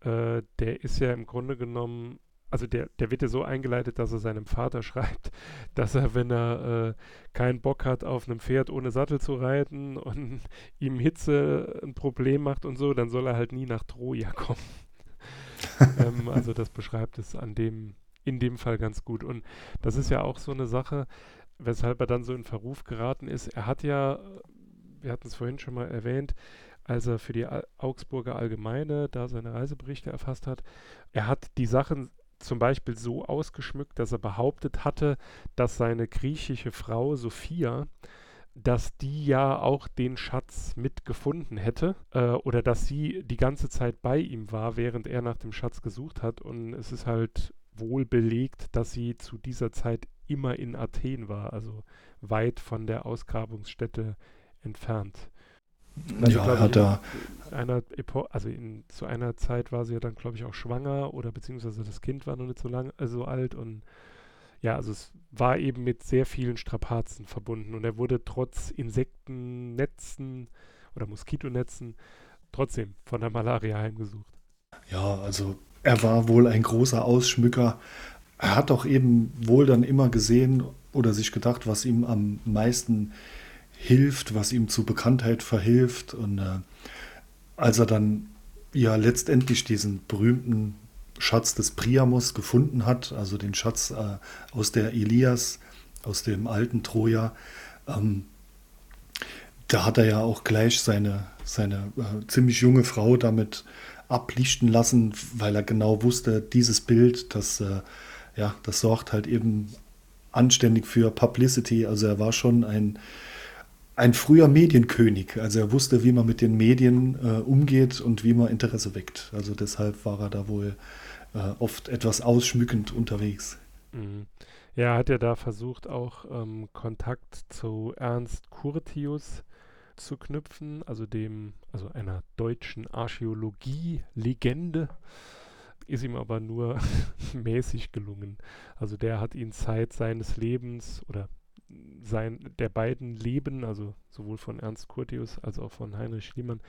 Speaker 1: äh, der ist ja im Grunde genommen also der, der wird ja so eingeleitet, dass er seinem Vater schreibt, dass er, wenn er äh, keinen Bock hat, auf einem Pferd ohne Sattel zu reiten und ihm Hitze ein Problem macht und so, dann soll er halt nie nach Troja kommen. ähm, also das beschreibt es an dem, in dem Fall ganz gut. Und das ist ja auch so eine Sache, weshalb er dann so in Verruf geraten ist. Er hat ja, wir hatten es vorhin schon mal erwähnt, als er für die Augsburger Allgemeine da seine Reiseberichte erfasst hat, er hat die Sachen zum Beispiel so ausgeschmückt, dass er behauptet hatte, dass seine griechische Frau Sophia, dass die ja auch den Schatz mitgefunden hätte äh, oder dass sie die ganze Zeit bei ihm war, während er nach dem Schatz gesucht hat. Und es ist halt wohl belegt, dass sie zu dieser Zeit immer in Athen war, also weit von der Ausgrabungsstätte entfernt.
Speaker 2: Also, ja, er hat da.
Speaker 1: Einer Epo also in, zu einer Zeit war sie ja dann, glaube ich, auch schwanger oder beziehungsweise das Kind war noch nicht so lang, äh, so alt und ja, also es war eben mit sehr vielen Strapazen verbunden und er wurde trotz Insektennetzen oder Moskitonetzen trotzdem von der Malaria heimgesucht.
Speaker 2: Ja, also er war wohl ein großer Ausschmücker. Er hat doch eben wohl dann immer gesehen oder sich gedacht, was ihm am meisten hilft, was ihm zu Bekanntheit verhilft. Und äh, als er dann ja letztendlich diesen berühmten Schatz des Priamos gefunden hat, also den Schatz äh, aus der Elias, aus dem alten Troja, ähm, da hat er ja auch gleich seine, seine äh, ziemlich junge Frau damit ablichten lassen, weil er genau wusste, dieses Bild, das, äh, ja, das sorgt halt eben anständig für Publicity. Also er war schon ein, ein früher Medienkönig. Also er wusste, wie man mit den Medien äh, umgeht und wie man Interesse weckt. Also deshalb war er da wohl äh, oft etwas ausschmückend unterwegs.
Speaker 1: Mhm. Ja, hat er da versucht, auch ähm, Kontakt zu Ernst Curtius zu knüpfen, also dem, also einer deutschen Archäologie-Legende. Ist ihm aber nur mäßig gelungen. Also der hat ihn Zeit seines Lebens oder sein, der beiden Leben, also sowohl von Ernst Curtius als auch von Heinrich Schliemann,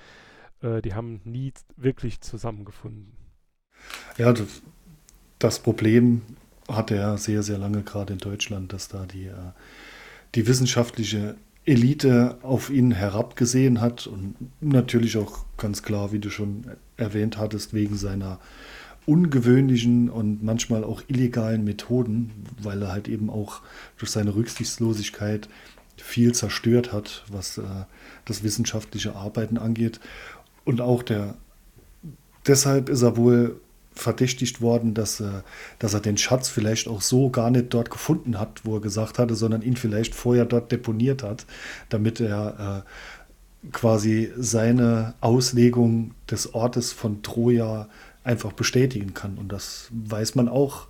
Speaker 1: äh, die haben nie wirklich zusammengefunden.
Speaker 2: Ja, das, das Problem hatte er sehr, sehr lange gerade in Deutschland, dass da die, äh, die wissenschaftliche Elite auf ihn herabgesehen hat und natürlich auch ganz klar, wie du schon erwähnt hattest, wegen seiner ungewöhnlichen und manchmal auch illegalen Methoden, weil er halt eben auch durch seine Rücksichtslosigkeit viel zerstört hat, was äh, das wissenschaftliche Arbeiten angeht. Und auch der, deshalb ist er wohl verdächtigt worden, dass, äh, dass er den Schatz vielleicht auch so gar nicht dort gefunden hat, wo er gesagt hatte, sondern ihn vielleicht vorher dort deponiert hat, damit er äh, quasi seine Auslegung des Ortes von Troja einfach bestätigen kann. Und das weiß man auch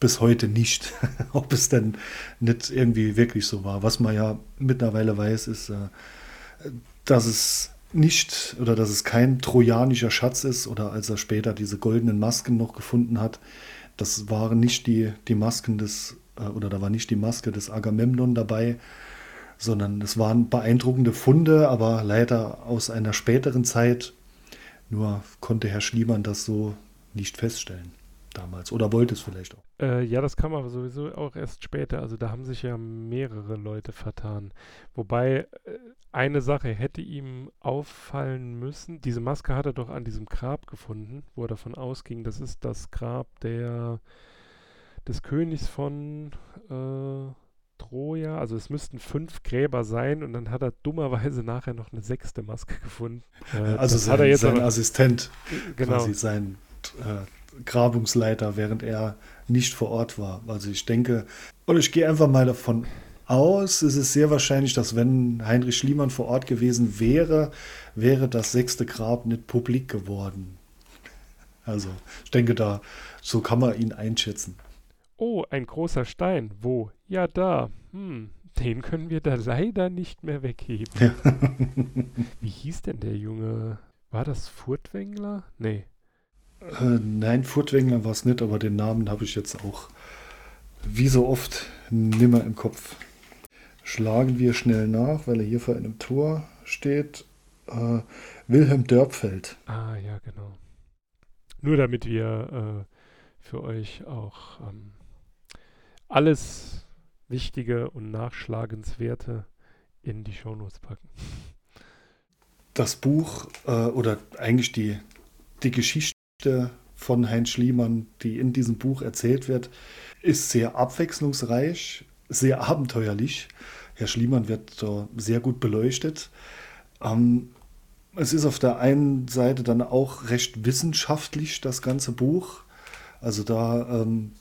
Speaker 2: bis heute nicht, ob es denn nicht irgendwie wirklich so war. Was man ja mittlerweile weiß, ist, äh, dass es nicht oder dass es kein trojanischer Schatz ist oder als er später diese goldenen Masken noch gefunden hat, das waren nicht die, die Masken des, äh, oder da war nicht die Maske des Agamemnon dabei, sondern es waren beeindruckende Funde, aber leider aus einer späteren Zeit, nur konnte Herr Schliemann das so nicht feststellen damals. Oder wollte es vielleicht auch.
Speaker 1: Äh, ja, das kam aber sowieso auch erst später. Also da haben sich ja mehrere Leute vertan. Wobei äh, eine Sache hätte ihm auffallen müssen. Diese Maske hat er doch an diesem Grab gefunden, wo er davon ausging, das ist das Grab der des Königs von äh, Troja, also es müssten fünf Gräber sein und dann hat er dummerweise nachher noch eine sechste Maske gefunden.
Speaker 2: Äh, also sein, hat er jetzt sein aber, Assistent, genau. quasi sein äh, Grabungsleiter, während er nicht vor Ort war. Also ich denke, oder ich gehe einfach mal davon aus, es ist sehr wahrscheinlich, dass wenn Heinrich Schliemann vor Ort gewesen wäre, wäre das sechste Grab nicht publik geworden. Also ich denke da, so kann man ihn einschätzen.
Speaker 1: Oh, ein großer Stein. Wo? Ja, da. Hm, den können wir da leider nicht mehr wegheben. Ja. Wie hieß denn der Junge? War das Furtwängler? Nee.
Speaker 2: Äh, nein, Furtwängler war es nicht, aber den Namen habe ich jetzt auch wie so oft nimmer im Kopf. Schlagen wir schnell nach, weil er hier vor einem Tor steht. Äh, Wilhelm Dörpfeld.
Speaker 1: Ah, ja, genau. Nur damit wir äh, für euch auch ähm, alles Wichtige und Nachschlagenswerte in die Shownotes packen.
Speaker 2: Das Buch äh, oder eigentlich die, die Geschichte von Heinz Schliemann, die in diesem Buch erzählt wird, ist sehr abwechslungsreich, sehr abenteuerlich. Herr Schliemann wird da sehr gut beleuchtet. Ähm, es ist auf der einen Seite dann auch recht wissenschaftlich, das ganze Buch. Also da, ähm,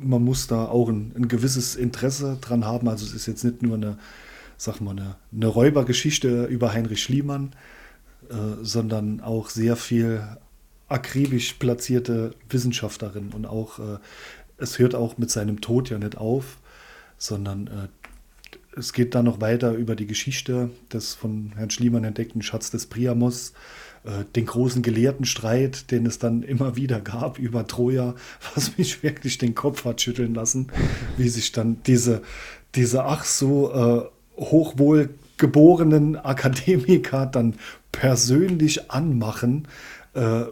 Speaker 2: man muss da auch ein, ein, gewisses Interesse dran haben. Also es ist jetzt nicht nur eine, sag mal, eine, eine Räubergeschichte über Heinrich Schliemann, äh, sondern auch sehr viel akribisch platzierte Wissenschaftlerin und auch, äh, es hört auch mit seinem Tod ja nicht auf, sondern äh, es geht dann noch weiter über die Geschichte des von Herrn Schliemann entdeckten Schatz des Priamos, äh, den großen Gelehrtenstreit, den es dann immer wieder gab über Troja, was mich wirklich den Kopf hat schütteln lassen, wie sich dann diese, diese ach so äh, hochwohlgeborenen Akademiker dann persönlich anmachen, äh,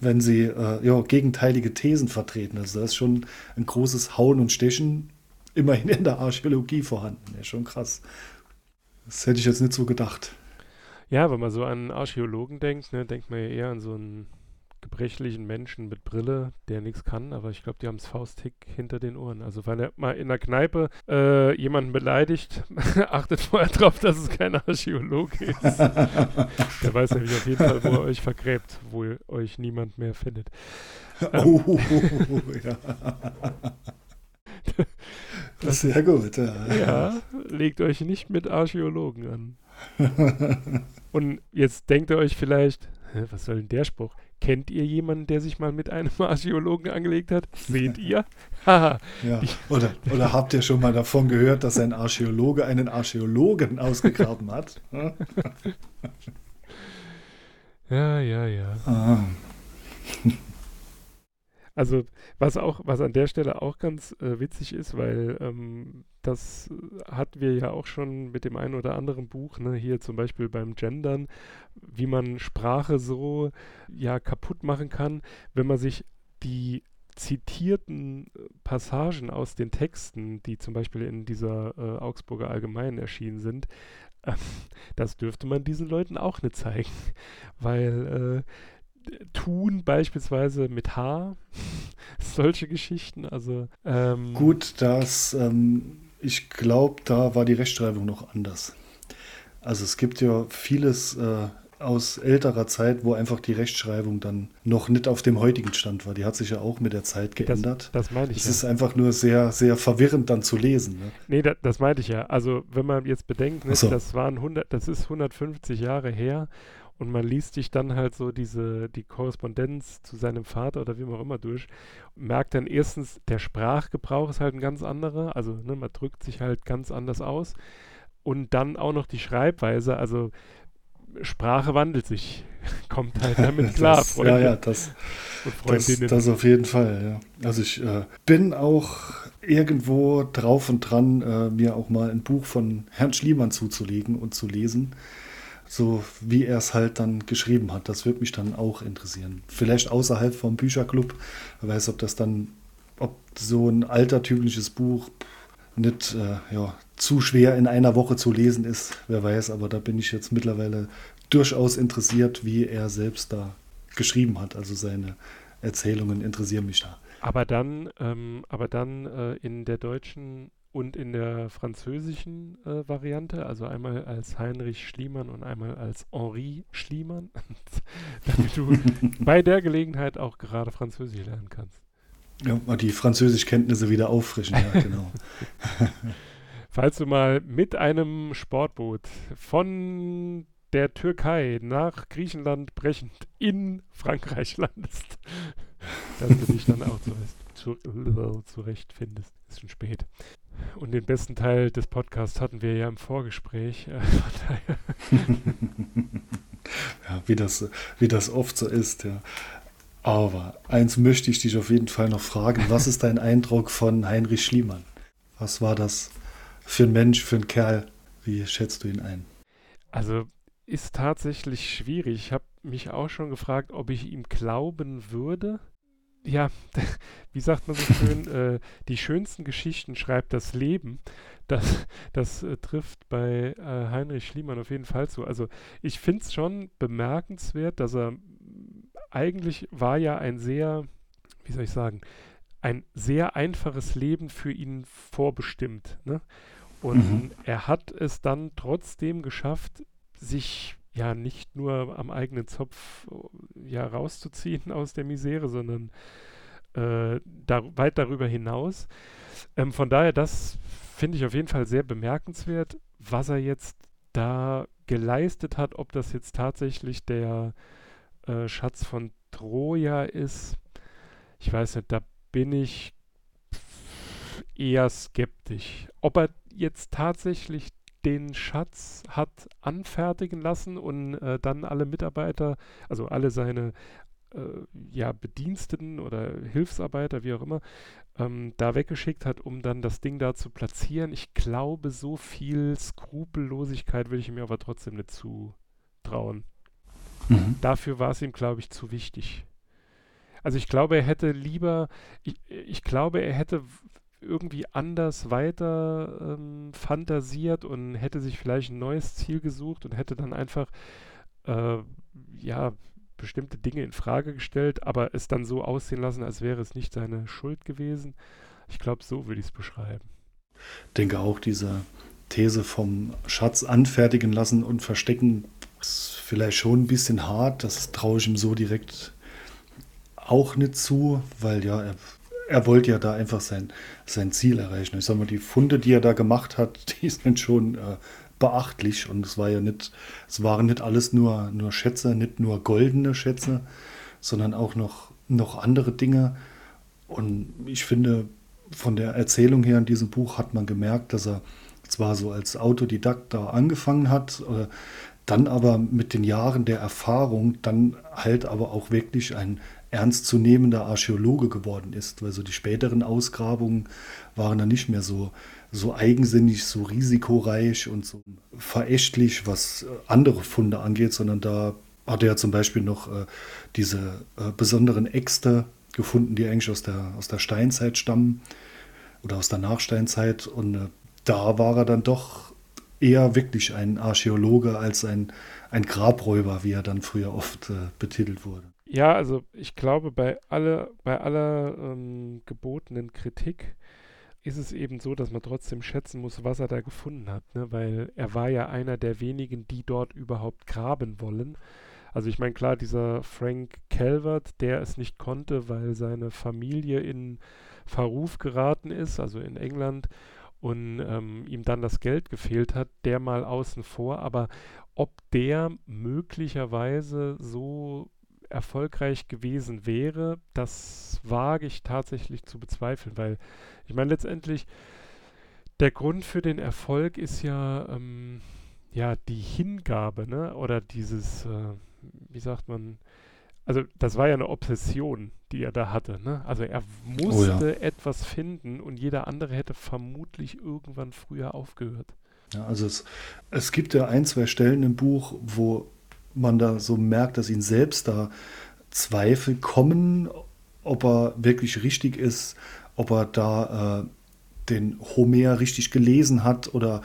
Speaker 2: wenn sie äh, ja, gegenteilige Thesen vertreten. Also das ist schon ein großes Hauen und Stechen immerhin in der Archäologie vorhanden. Ja, schon krass. Das hätte ich jetzt nicht so gedacht.
Speaker 1: Ja, wenn man so an Archäologen denkt, ne, denkt man ja eher an so einen gebrechlichen Menschen mit Brille, der nichts kann, aber ich glaube, die haben es Fausthick hinter den Ohren. Also wenn er mal in der Kneipe äh, jemanden beleidigt, achtet vorher drauf, dass es kein Archäologe ist. der weiß nämlich auf jeden Fall, wo er euch vergräbt, wo euch niemand mehr findet. Ähm, oh, ja.
Speaker 2: Das ist sehr gut,
Speaker 1: ja. Ja, legt euch nicht mit Archäologen an. Und jetzt denkt ihr euch vielleicht, was soll denn der Spruch? Kennt ihr jemanden, der sich mal mit einem Archäologen angelegt hat? Seht ihr?
Speaker 2: ja. oder, oder habt ihr schon mal davon gehört, dass ein Archäologe einen Archäologen ausgegraben hat?
Speaker 1: ja, ja, ja. Ah. Also was auch, was an der Stelle auch ganz äh, witzig ist, weil ähm, das hatten wir ja auch schon mit dem einen oder anderen Buch, ne, hier zum Beispiel beim Gendern, wie man Sprache so ja kaputt machen kann, wenn man sich die zitierten äh, Passagen aus den Texten, die zum Beispiel in dieser äh, Augsburger Allgemeinen erschienen sind, äh, das dürfte man diesen Leuten auch nicht zeigen, weil äh, tun, beispielsweise mit H. Solche Geschichten. Also
Speaker 2: ähm, gut, dass ähm, ich glaube, da war die Rechtschreibung noch anders. Also es gibt ja vieles äh, aus älterer Zeit, wo einfach die Rechtschreibung dann noch nicht auf dem heutigen Stand war. Die hat sich ja auch mit der Zeit geändert.
Speaker 1: Das, das meine ich.
Speaker 2: Es ja. ist einfach nur sehr, sehr verwirrend dann zu lesen. Ne?
Speaker 1: Nee, da, das meinte ich ja. Also wenn man jetzt bedenkt, ne, so. das waren 100, das ist 150 Jahre her und man liest sich dann halt so diese, die Korrespondenz zu seinem Vater oder wie auch immer durch, merkt dann erstens, der Sprachgebrauch ist halt ein ganz anderer, also ne, man drückt sich halt ganz anders aus und dann auch noch die Schreibweise, also Sprache wandelt sich, kommt halt damit klar,
Speaker 2: das, Freunde. Ja, ja, das, das, das, auf jeden Fall, ja. Also ich äh, bin auch irgendwo drauf und dran, äh, mir auch mal ein Buch von Herrn Schliemann zuzulegen und zu lesen so wie er es halt dann geschrieben hat. Das würde mich dann auch interessieren. Vielleicht außerhalb vom Bücherclub. Wer weiß, ob das dann, ob so ein altertümliches Buch nicht äh, ja, zu schwer in einer Woche zu lesen ist. Wer weiß, aber da bin ich jetzt mittlerweile durchaus interessiert, wie er selbst da geschrieben hat. Also seine Erzählungen interessieren mich da.
Speaker 1: Aber dann, ähm, aber dann äh, in der deutschen und in der französischen äh, Variante, also einmal als Heinrich Schliemann und einmal als Henri Schliemann, damit du bei der Gelegenheit auch gerade Französisch lernen kannst.
Speaker 2: Ja, mal die Französischkenntnisse wieder auffrischen, ja, genau.
Speaker 1: Falls du mal mit einem Sportboot von der Türkei nach Griechenland brechend in Frankreich landest, dass du dich dann auch zurecht, zu, äh, zurechtfindest. Ist schon spät. Und den besten Teil des Podcasts hatten wir ja im Vorgespräch.
Speaker 2: ja, wie das, wie das oft so ist, ja. Aber eins möchte ich dich auf jeden Fall noch fragen. Was ist dein Eindruck von Heinrich Schliemann? Was war das für ein Mensch, für ein Kerl? Wie schätzt du ihn ein?
Speaker 1: Also ist tatsächlich schwierig. Ich habe mich auch schon gefragt, ob ich ihm glauben würde ja, wie sagt man so schön, äh, die schönsten Geschichten schreibt das Leben. Das, das äh, trifft bei äh, Heinrich Schliemann auf jeden Fall zu. Also ich finde es schon bemerkenswert, dass er eigentlich war ja ein sehr, wie soll ich sagen, ein sehr einfaches Leben für ihn vorbestimmt. Ne? Und mhm. er hat es dann trotzdem geschafft, sich ja nicht nur am eigenen Zopf ja rauszuziehen aus der Misere, sondern äh, da, weit darüber hinaus. Ähm, von daher, das finde ich auf jeden Fall sehr bemerkenswert, was er jetzt da geleistet hat, ob das jetzt tatsächlich der äh, Schatz von Troja ist. Ich weiß nicht, da bin ich eher skeptisch. Ob er jetzt tatsächlich den Schatz hat anfertigen lassen und äh, dann alle Mitarbeiter, also alle seine äh, ja, Bediensteten oder Hilfsarbeiter, wie auch immer, ähm, da weggeschickt hat, um dann das Ding da zu platzieren. Ich glaube, so viel Skrupellosigkeit würde ich mir aber trotzdem nicht zutrauen. Mhm. Dafür war es ihm, glaube ich, zu wichtig. Also ich glaube, er hätte lieber, ich, ich glaube, er hätte irgendwie anders weiter ähm, fantasiert und hätte sich vielleicht ein neues Ziel gesucht und hätte dann einfach äh, ja bestimmte Dinge in Frage gestellt, aber es dann so aussehen lassen, als wäre es nicht seine Schuld gewesen. Ich glaube, so würde ich es beschreiben.
Speaker 2: Ich denke auch, diese These vom Schatz anfertigen lassen und verstecken ist vielleicht schon ein bisschen hart. Das traue ich ihm so direkt auch nicht zu, weil ja, er er wollte ja da einfach sein, sein Ziel erreichen. Ich sag mal, die Funde, die er da gemacht hat, die sind schon äh, beachtlich und es war ja nicht, es waren nicht alles nur, nur Schätze, nicht nur goldene Schätze, sondern auch noch, noch andere Dinge. Und ich finde, von der Erzählung her in diesem Buch hat man gemerkt, dass er zwar so als Autodidakt da angefangen hat, äh, dann aber mit den Jahren der Erfahrung dann halt aber auch wirklich ein ernstzunehmender Archäologe geworden ist, weil so die späteren Ausgrabungen waren dann nicht mehr so, so eigensinnig, so risikoreich und so verächtlich, was andere Funde angeht, sondern da hat er zum Beispiel noch äh, diese äh, besonderen Äxte gefunden, die eigentlich aus der, aus der Steinzeit stammen oder aus der Nachsteinzeit. Und äh, da war er dann doch eher wirklich ein Archäologe als ein, ein Grabräuber, wie er dann früher oft äh, betitelt wurde.
Speaker 1: Ja, also ich glaube, bei, alle, bei aller ähm, gebotenen Kritik ist es eben so, dass man trotzdem schätzen muss, was er da gefunden hat, ne? weil er war ja einer der wenigen, die dort überhaupt graben wollen. Also ich meine, klar, dieser Frank Calvert, der es nicht konnte, weil seine Familie in Verruf geraten ist, also in England, und ähm, ihm dann das Geld gefehlt hat, der mal außen vor. Aber ob der möglicherweise so erfolgreich gewesen wäre, das wage ich tatsächlich zu bezweifeln, weil ich meine letztendlich der Grund für den Erfolg ist ja ja die Hingabe, ne? Oder dieses, äh, wie sagt man, also das war ja eine Obsession, die er da hatte, ne? Also er musste oh ja. etwas finden und jeder andere hätte vermutlich irgendwann früher aufgehört.
Speaker 2: Ja, also es, es gibt ja ein, zwei Stellen im Buch, wo man da so merkt, dass ihn selbst da Zweifel kommen, ob er wirklich richtig ist, ob er da äh, den Homer richtig gelesen hat oder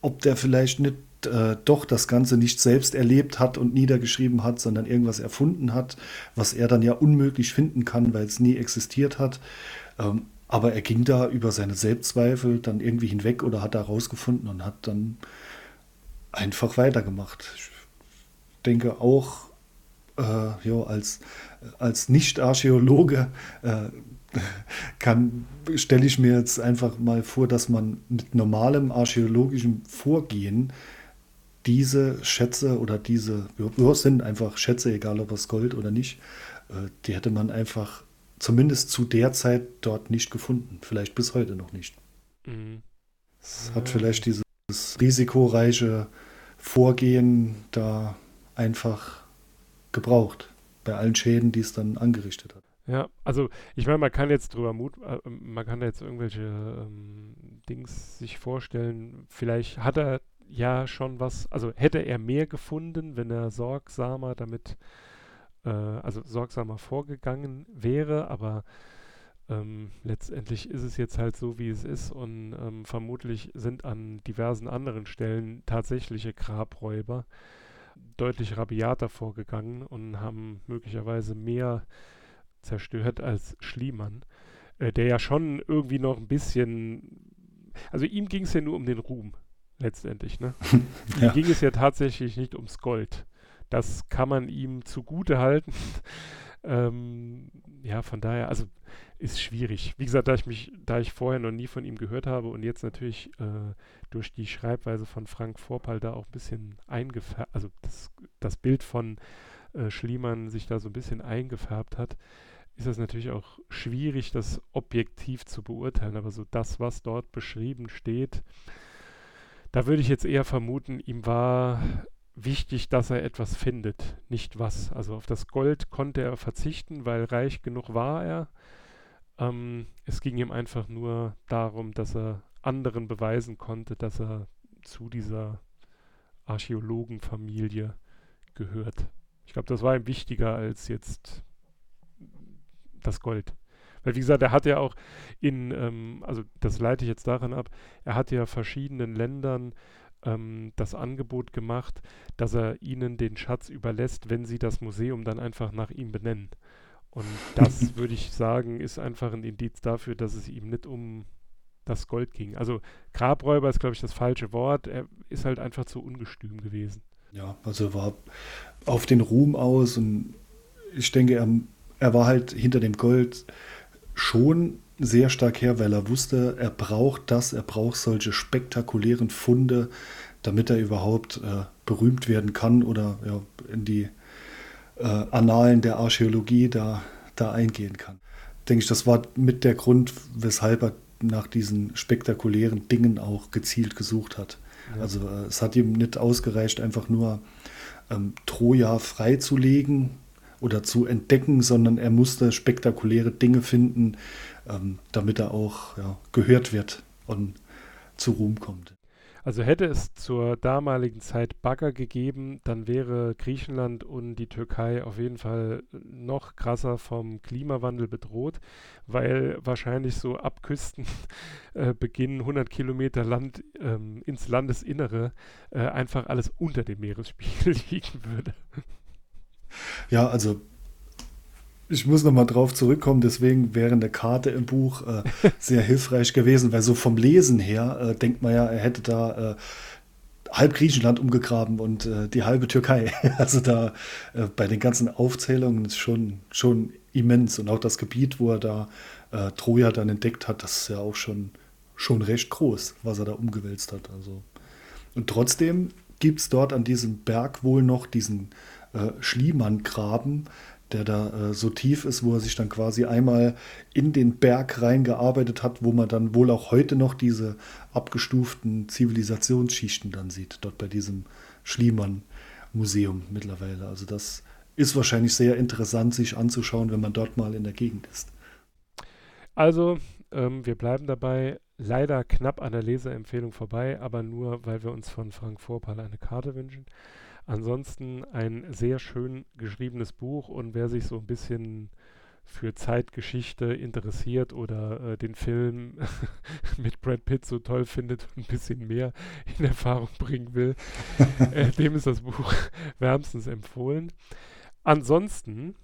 Speaker 2: ob der vielleicht nicht äh, doch das Ganze nicht selbst erlebt hat und niedergeschrieben hat, sondern irgendwas erfunden hat, was er dann ja unmöglich finden kann, weil es nie existiert hat. Ähm, aber er ging da über seine Selbstzweifel dann irgendwie hinweg oder hat da rausgefunden und hat dann einfach weitergemacht. Ich denke auch, äh, jo, als, als Nicht-Archäologe äh, stelle ich mir jetzt einfach mal vor, dass man mit normalem archäologischem Vorgehen diese Schätze oder diese, ja, sind einfach Schätze, egal ob es Gold oder nicht, äh, die hätte man einfach zumindest zu der Zeit dort nicht gefunden. Vielleicht bis heute noch nicht. Mhm. Es hat vielleicht dieses risikoreiche Vorgehen da einfach gebraucht. Bei allen Schäden, die es dann angerichtet hat.
Speaker 1: Ja, also ich meine, man kann jetzt drüber Mut, äh, man kann jetzt irgendwelche ähm, Dings sich vorstellen. Vielleicht hat er ja schon was, also hätte er mehr gefunden, wenn er sorgsamer damit äh, also sorgsamer vorgegangen wäre, aber ähm, letztendlich ist es jetzt halt so, wie es ist und ähm, vermutlich sind an diversen anderen Stellen tatsächliche Grabräuber deutlich rabiater vorgegangen und haben möglicherweise mehr zerstört als Schliemann, äh, der ja schon irgendwie noch ein bisschen, also ihm ging es ja nur um den Ruhm letztendlich, ne? ja. Ihm ging es ja tatsächlich nicht ums Gold. Das kann man ihm zugute halten. ähm, ja, von daher, also ist schwierig. Wie gesagt, da ich mich, da ich vorher noch nie von ihm gehört habe und jetzt natürlich äh, durch die Schreibweise von Frank Vorpal da auch ein bisschen eingefärbt, also das, das Bild von äh, Schliemann sich da so ein bisschen eingefärbt hat, ist es natürlich auch schwierig, das objektiv zu beurteilen. Aber so das, was dort beschrieben steht, da würde ich jetzt eher vermuten, ihm war wichtig, dass er etwas findet, nicht was. Also auf das Gold konnte er verzichten, weil reich genug war er. Ähm, es ging ihm einfach nur darum, dass er anderen beweisen konnte, dass er zu dieser Archäologenfamilie gehört. Ich glaube, das war ihm wichtiger als jetzt das Gold. Weil, wie gesagt, er hat ja auch in, ähm, also das leite ich jetzt daran ab, er hat ja verschiedenen Ländern ähm, das Angebot gemacht, dass er ihnen den Schatz überlässt, wenn sie das Museum dann einfach nach ihm benennen. Und das würde ich sagen, ist einfach ein Indiz dafür, dass es ihm nicht um das Gold ging. Also Grabräuber ist, glaube ich, das falsche Wort. Er ist halt einfach zu ungestüm gewesen.
Speaker 2: Ja, also war auf den Ruhm aus und ich denke, er, er war halt hinter dem Gold schon sehr stark her, weil er wusste, er braucht das, er braucht solche spektakulären Funde, damit er überhaupt äh, berühmt werden kann oder ja, in die äh, Annalen der Archäologie da, da eingehen kann. Denke ich, das war mit der Grund, weshalb er nach diesen spektakulären Dingen auch gezielt gesucht hat. Ja. Also äh, es hat ihm nicht ausgereicht, einfach nur ähm, Troja freizulegen oder zu entdecken, sondern er musste spektakuläre Dinge finden, ähm, damit er auch ja, gehört wird und zu Ruhm kommt.
Speaker 1: Also hätte es zur damaligen Zeit Bagger gegeben, dann wäre Griechenland und die Türkei auf jeden Fall noch krasser vom Klimawandel bedroht, weil wahrscheinlich so ab Küstenbeginn äh, 100 Kilometer Land ähm, ins Landesinnere äh, einfach alles unter dem Meeresspiegel liegen würde.
Speaker 2: Ja, also ich muss nochmal drauf zurückkommen, deswegen wäre eine Karte im Buch äh, sehr hilfreich gewesen, weil so vom Lesen her äh, denkt man ja, er hätte da äh, halb Griechenland umgegraben und äh, die halbe Türkei. Also da äh, bei den ganzen Aufzählungen ist schon, schon immens und auch das Gebiet, wo er da äh, Troja dann entdeckt hat, das ist ja auch schon, schon recht groß, was er da umgewälzt hat. Also. Und trotzdem gibt es dort an diesem Berg wohl noch diesen Schliemann-Graben, der da äh, so tief ist, wo er sich dann quasi einmal in den Berg reingearbeitet hat, wo man dann wohl auch heute noch diese abgestuften Zivilisationsschichten dann sieht, dort bei diesem Schliemann-Museum mittlerweile. Also das ist wahrscheinlich sehr interessant, sich anzuschauen, wenn man dort mal in der Gegend ist.
Speaker 1: Also, ähm, wir bleiben dabei. Leider knapp an der Leseempfehlung vorbei, aber nur, weil wir uns von Frank Vorpal eine Karte wünschen. Ansonsten ein sehr schön geschriebenes Buch und wer sich so ein bisschen für Zeitgeschichte interessiert oder äh, den Film mit Brad Pitt so toll findet und ein bisschen mehr in Erfahrung bringen will, äh, dem ist das Buch wärmstens empfohlen. Ansonsten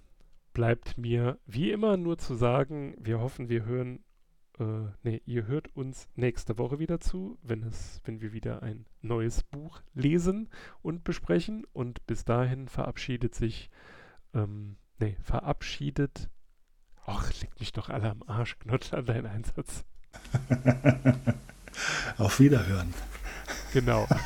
Speaker 1: bleibt mir wie immer nur zu sagen, wir hoffen, wir hören äh, nee, ihr hört uns nächste Woche wieder zu, wenn, es, wenn wir wieder ein neues Buch lesen und besprechen. Und bis dahin verabschiedet sich, ähm, nee, verabschiedet, ach, leg mich doch alle am Arsch, Knotsch an deinen Einsatz.
Speaker 2: Auf Wiederhören.
Speaker 1: Genau.